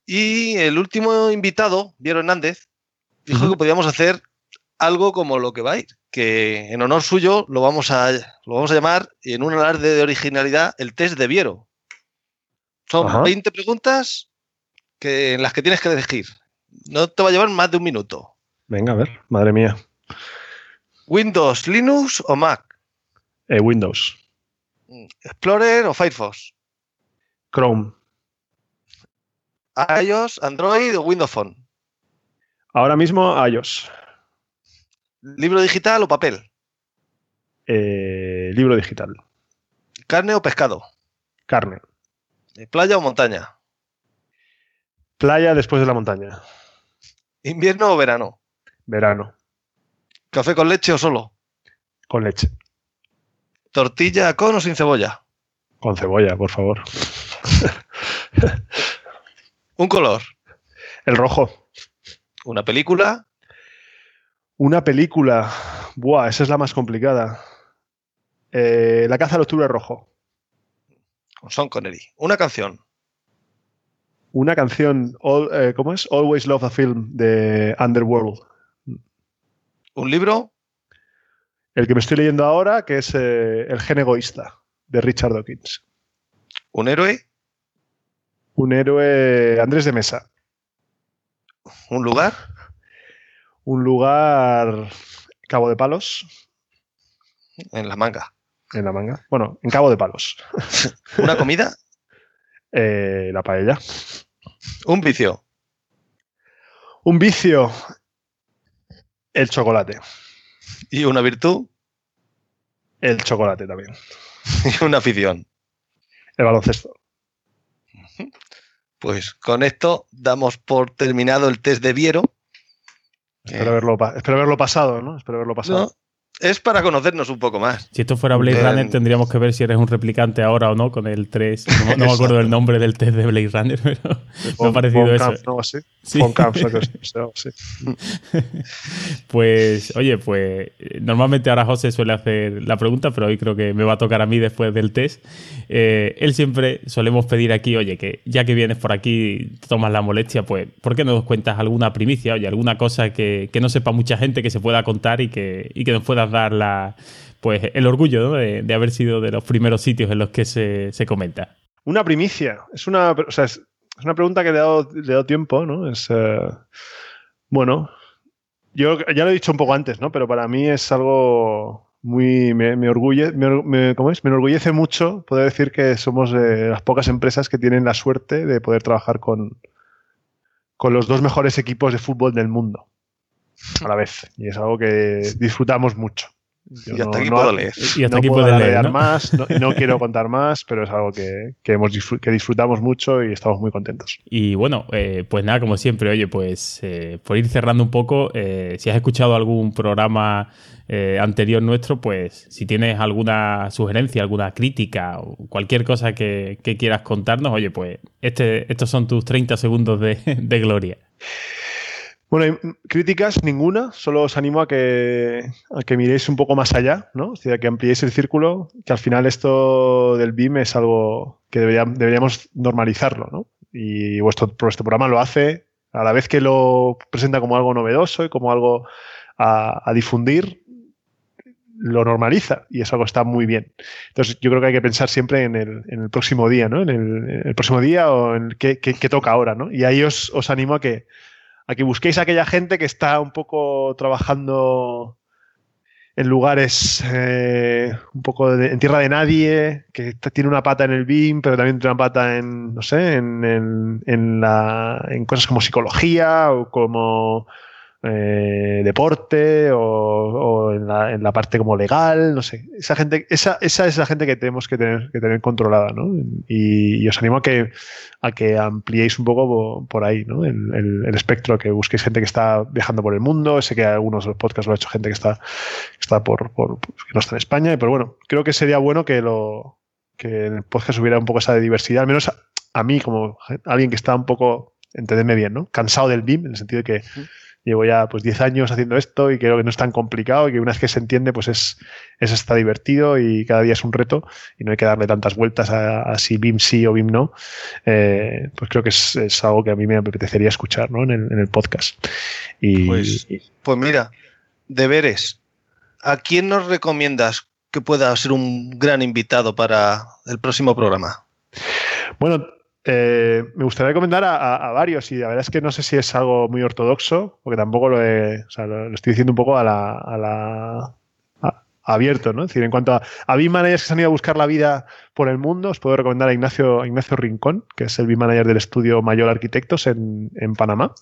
B: Y el último invitado, Viero Hernández, dijo que podíamos hacer algo como lo que va a ir, que en honor suyo lo vamos a, lo vamos a llamar, en un alarde de originalidad, el test de Viero. Son 20 preguntas que, en las que tienes que elegir no te va a llevar más de un minuto.
C: Venga, a ver, madre mía.
B: ¿Windows, Linux o Mac?
C: Eh, Windows.
B: ¿Explorer o Firefox?
C: Chrome.
B: iOS, Android o Windows Phone?
C: Ahora mismo iOS.
B: ¿Libro digital o papel?
C: Eh, libro digital.
B: ¿Carne o pescado?
C: Carne.
B: ¿Playa o montaña?
C: Playa después de la montaña.
B: ¿Invierno o verano?
C: Verano.
B: ¿Café con leche o solo?
C: Con leche.
B: ¿Tortilla con o sin cebolla?
C: Con cebolla, por favor. *laughs*
B: ¿Un color?
C: El rojo.
B: ¿Una película?
C: Una película. Buah, esa es la más complicada. Eh, la caza del octubre rojo.
B: Con Son Connery. Una canción
C: una canción, eh, ¿cómo es? Always Love a Film de Underworld.
B: ¿Un libro?
C: El que me estoy leyendo ahora, que es eh, El gen egoísta, de Richard Dawkins.
B: ¿Un héroe?
C: Un héroe, Andrés de Mesa.
B: ¿Un lugar?
C: Un lugar, Cabo de Palos.
B: En la manga.
C: En la manga. Bueno, en Cabo de Palos. *laughs*
B: ¿Una comida? *laughs*
C: Eh, la paella.
B: Un vicio.
C: Un vicio. El chocolate.
B: ¿Y una virtud?
C: El chocolate también. *laughs*
B: ¿Y una afición?
C: El baloncesto.
B: Pues con esto damos por terminado el test de Viero.
C: Espero, haberlo, espero pasado, ¿no? Espero haberlo pasado.
B: Es para conocernos un poco más.
A: Si esto fuera Blade Runner, tendríamos que ver si eres un replicante ahora o no con el 3. No, me acuerdo el nombre del test de Blade Runner, pero me ha parecido eso.
C: ¿no? Así.
A: Sí.
C: sí. *laughs*
A: pues, oye, pues normalmente ahora José suele hacer la pregunta, pero hoy creo que me va a tocar a mí después del test. Eh, él siempre solemos pedir aquí, oye, que ya que vienes por aquí, tomas la molestia, pues, ¿por qué no nos cuentas alguna primicia, oye, alguna cosa que, que no sepa mucha gente que se pueda contar y que, y que nos puedas dar pues, el orgullo de, haber sido de los primeros sitios en los que se, se comenta?
C: Una primicia. Es una, es, una pregunta que le he dado, tiempo, ¿no? Es, eh, bueno, yo ya lo he dicho un poco antes, ¿no? Pero para mí es algo muy... Me, me, me, ¿cómo es? me enorgullece mucho poder decir que somos de las pocas empresas que tienen la suerte de poder trabajar con, con los dos mejores equipos de fútbol del mundo a la vez. Y es algo que disfrutamos mucho
B: y hasta aquí puedo leer.
A: Y hasta
C: no
A: aquí
C: puedo
A: leer,
C: ¿no? más, no, no, quiero contar más, pero es algo que, que, hemos que disfrutamos mucho y estamos muy contentos.
A: Y bueno, eh, pues nada, como siempre, oye, pues eh, por ir cerrando un poco, eh, si has escuchado algún programa eh, anterior nuestro, pues si tienes alguna sugerencia, alguna crítica o cualquier cosa que, que quieras contarnos, oye, pues este, estos son tus 30 segundos de, de gloria.
C: Bueno, críticas ninguna, solo os animo a que, a que miréis un poco más allá, ¿no? O sea, que ampliéis el círculo, que al final esto del BIM es algo que debería, deberíamos normalizarlo, ¿no? Y vuestro, vuestro programa lo hace a la vez que lo presenta como algo novedoso y como algo a, difundir, lo normaliza y eso algo está muy bien. Entonces yo creo que hay que pensar siempre en el, en el próximo día, ¿no? En el, próximo día o en qué, toca ahora, ¿no? Y ahí os animo a que, a que busquéis a aquella gente que está un poco trabajando en lugares eh, un poco de, en tierra de nadie, que tiene una pata en el BIM, pero también tiene una pata en, no sé, en, en, en, la, en cosas como psicología o como eh, deporte o, en, la, en, la, parte como legal, no sé. Esa gente, esa, esa es la gente que tenemos que tener, que tener controlada, ¿no? Y, os animo a que, a que ampliéis un poco por ahí, ¿no? El, el, espectro, que busquéis gente que está viajando por el mundo. Sé que algunos de los podcasts lo ha hecho gente que está, está por, por que no está en España, pero bueno, creo que sería bueno que lo que en el podcast hubiera un poco esa diversidad, al menos a, mí como alguien que está un poco, entendedme bien, ¿no? Cansado del BIM, en el sentido de que llevo ya pues 10 años haciendo esto y creo que no es tan complicado y que una vez que se entiende pues es, es está divertido y cada día es un reto y no hay que darle tantas vueltas a, a si BIM sí o BIM no. Eh, pues creo que es, es, algo que a mí me apetecería escuchar ¿no? en, el, en el podcast. Y,
B: pues, pues mira, deberes. ¿A quién nos recomiendas que pueda ser un gran invitado para el próximo programa?
C: Bueno, eh, me gustaría recomendar a, varios y la verdad es que no sé si es algo muy ortodoxo, porque tampoco lo, he, o estoy diciendo un poco a la, abierto, ¿no? Es decir, en cuanto a, a managers que se han ido a buscar la vida por el mundo, os puedo recomendar a Ignacio, Ignacio Rincón, que es el BIM manager del estudio Mayor Arquitectos en, Panamá.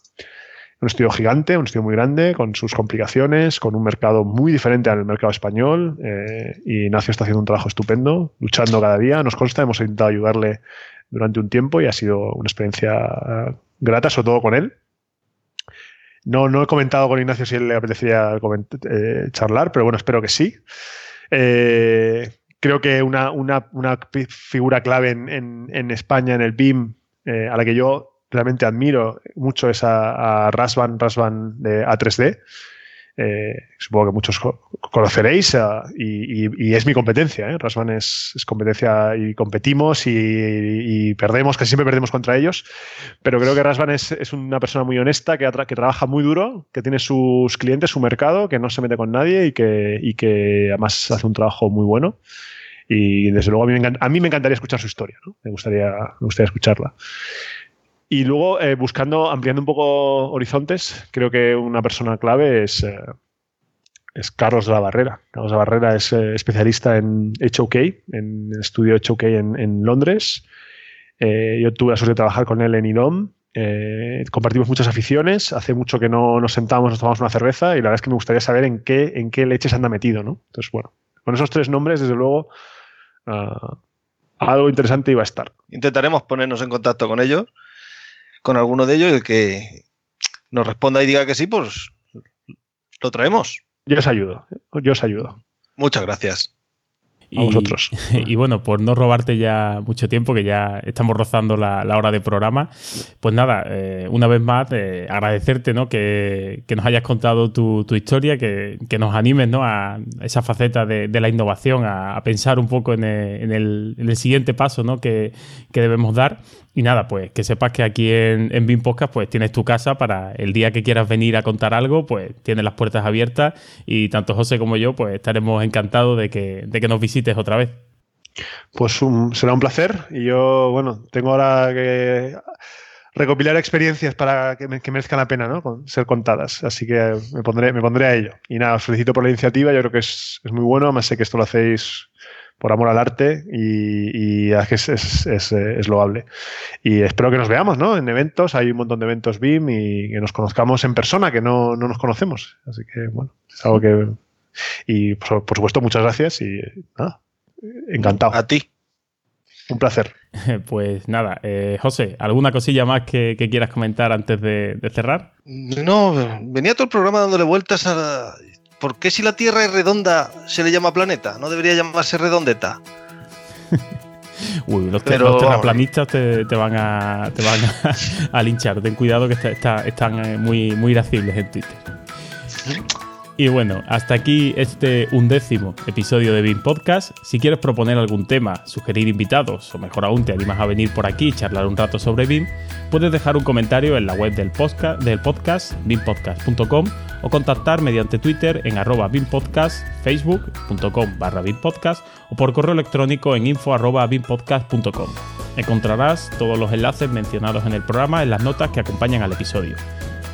C: Un estudio gigante, un estudio muy grande, con sus complicaciones, con un mercado muy diferente al mercado español. Eh, y Ignacio está haciendo un trabajo estupendo, luchando cada día. Nos consta, hemos intentado ayudarle durante un tiempo y ha sido una experiencia grata, sobre todo con él. No, no he comentado con Ignacio si él le apetecería eh, charlar, pero bueno, espero que sí. Eh, creo que una, una, una, figura clave en, en, España, en el BIM, eh, a la que yo realmente admiro mucho es a, a Rasvan, Rasvan de A3D. Eh, supongo que muchos conoceréis uh, y, y, y, es mi competencia. ¿eh? Rasman es, es, competencia y competimos y, y, perdemos, casi siempre perdemos contra ellos. Pero creo que Rasman es, es una persona muy honesta, que, que, trabaja muy duro, que tiene sus clientes, su mercado, que no se mete con nadie y que, y que además hace un trabajo muy bueno. Y desde luego a mí me, a mí me encantaría escuchar su historia, ¿no? me, gustaría, me gustaría escucharla. Y luego, eh, buscando, ampliando un poco horizontes, creo que una persona clave es, eh, es Carlos de la Barrera. Carlos de la Barrera es eh, especialista en HOK, en el estudio HOK en, Londres. Eh, yo tuve la suerte de trabajar con él en IDOM. compartimos muchas aficiones. Hace mucho que no nos sentamos, nos tomamos una cerveza y la verdad es que me gustaría saber en qué, en qué leches anda metido. ¿no? Entonces, bueno, con esos tres nombres, desde luego, uh, algo interesante iba a estar.
B: Intentaremos ponernos en contacto con ellos con alguno de ellos y el que nos responda y diga que sí, pues lo traemos.
C: Yo os ayudo, yo os ayudo.
B: Muchas gracias.
C: Y, a vosotros. *laughs*
A: Y bueno, por no robarte ya mucho tiempo, que ya estamos rozando la, hora de programa, pues nada, eh, una vez más, eh, agradecerte ¿no? que, nos hayas contado tu, historia, que, nos animes ¿no? a esa faceta de, la innovación, a, pensar un poco en el, siguiente paso ¿no? que, que debemos dar. Y nada, pues que sepas que aquí en, en BIM Podcast pues tienes tu casa para el día que quieras venir a contar algo, pues tienes las puertas abiertas y tanto José como yo pues estaremos encantados de que, de que nos visites otra vez.
C: Pues será un placer y yo, bueno, tengo ahora que recopilar experiencias para que, merezcan la pena ¿no? ser contadas. Así que me pondré, me pondré a ello. Y nada, os felicito por la iniciativa, yo creo que es, es muy bueno, además sé que esto lo hacéis por amor al arte y, es, es, es, loable. Y espero que nos veamos, ¿no? En eventos, hay un montón de eventos BIM y que nos conozcamos en persona, que no, nos conocemos. Así que, bueno, es algo que... Y por, supuesto, muchas gracias y nada, encantado.
B: A ti.
C: Un placer. *laughs*
A: Pues nada, eh, José, ¿alguna cosilla más que, quieras comentar antes de, de, cerrar?
B: No, venía todo el programa dándole vueltas a, ¿por qué si la Tierra es redonda se le llama planeta? ¿No debería llamarse redondeta? *laughs*
A: Uy, los, terraplanistas te, van a, te van a, *laughs* linchar. Ten cuidado que están eh, muy, muy irascibles en Twitter. *laughs* Y bueno, hasta aquí este undécimo episodio de BIM Podcast. Si quieres proponer algún tema, sugerir invitados o mejor aún te animas a venir por aquí y charlar un rato sobre BIM, puedes dejar un comentario en la web del podcast, del podcast bimpodcast.com o contactar mediante Twitter en arroba bimpodcast, facebook.com barra bimpodcast o por correo electrónico en info arroba bimpodcast.com. Encontrarás todos los enlaces mencionados en el programa en las notas que acompañan al episodio.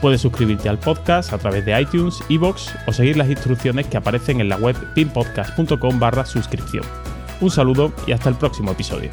A: Puedes suscribirte al podcast a través de iTunes, iBox o seguir las instrucciones que aparecen en la web pinpodcast.com barra suscripción. Un saludo y hasta el próximo episodio.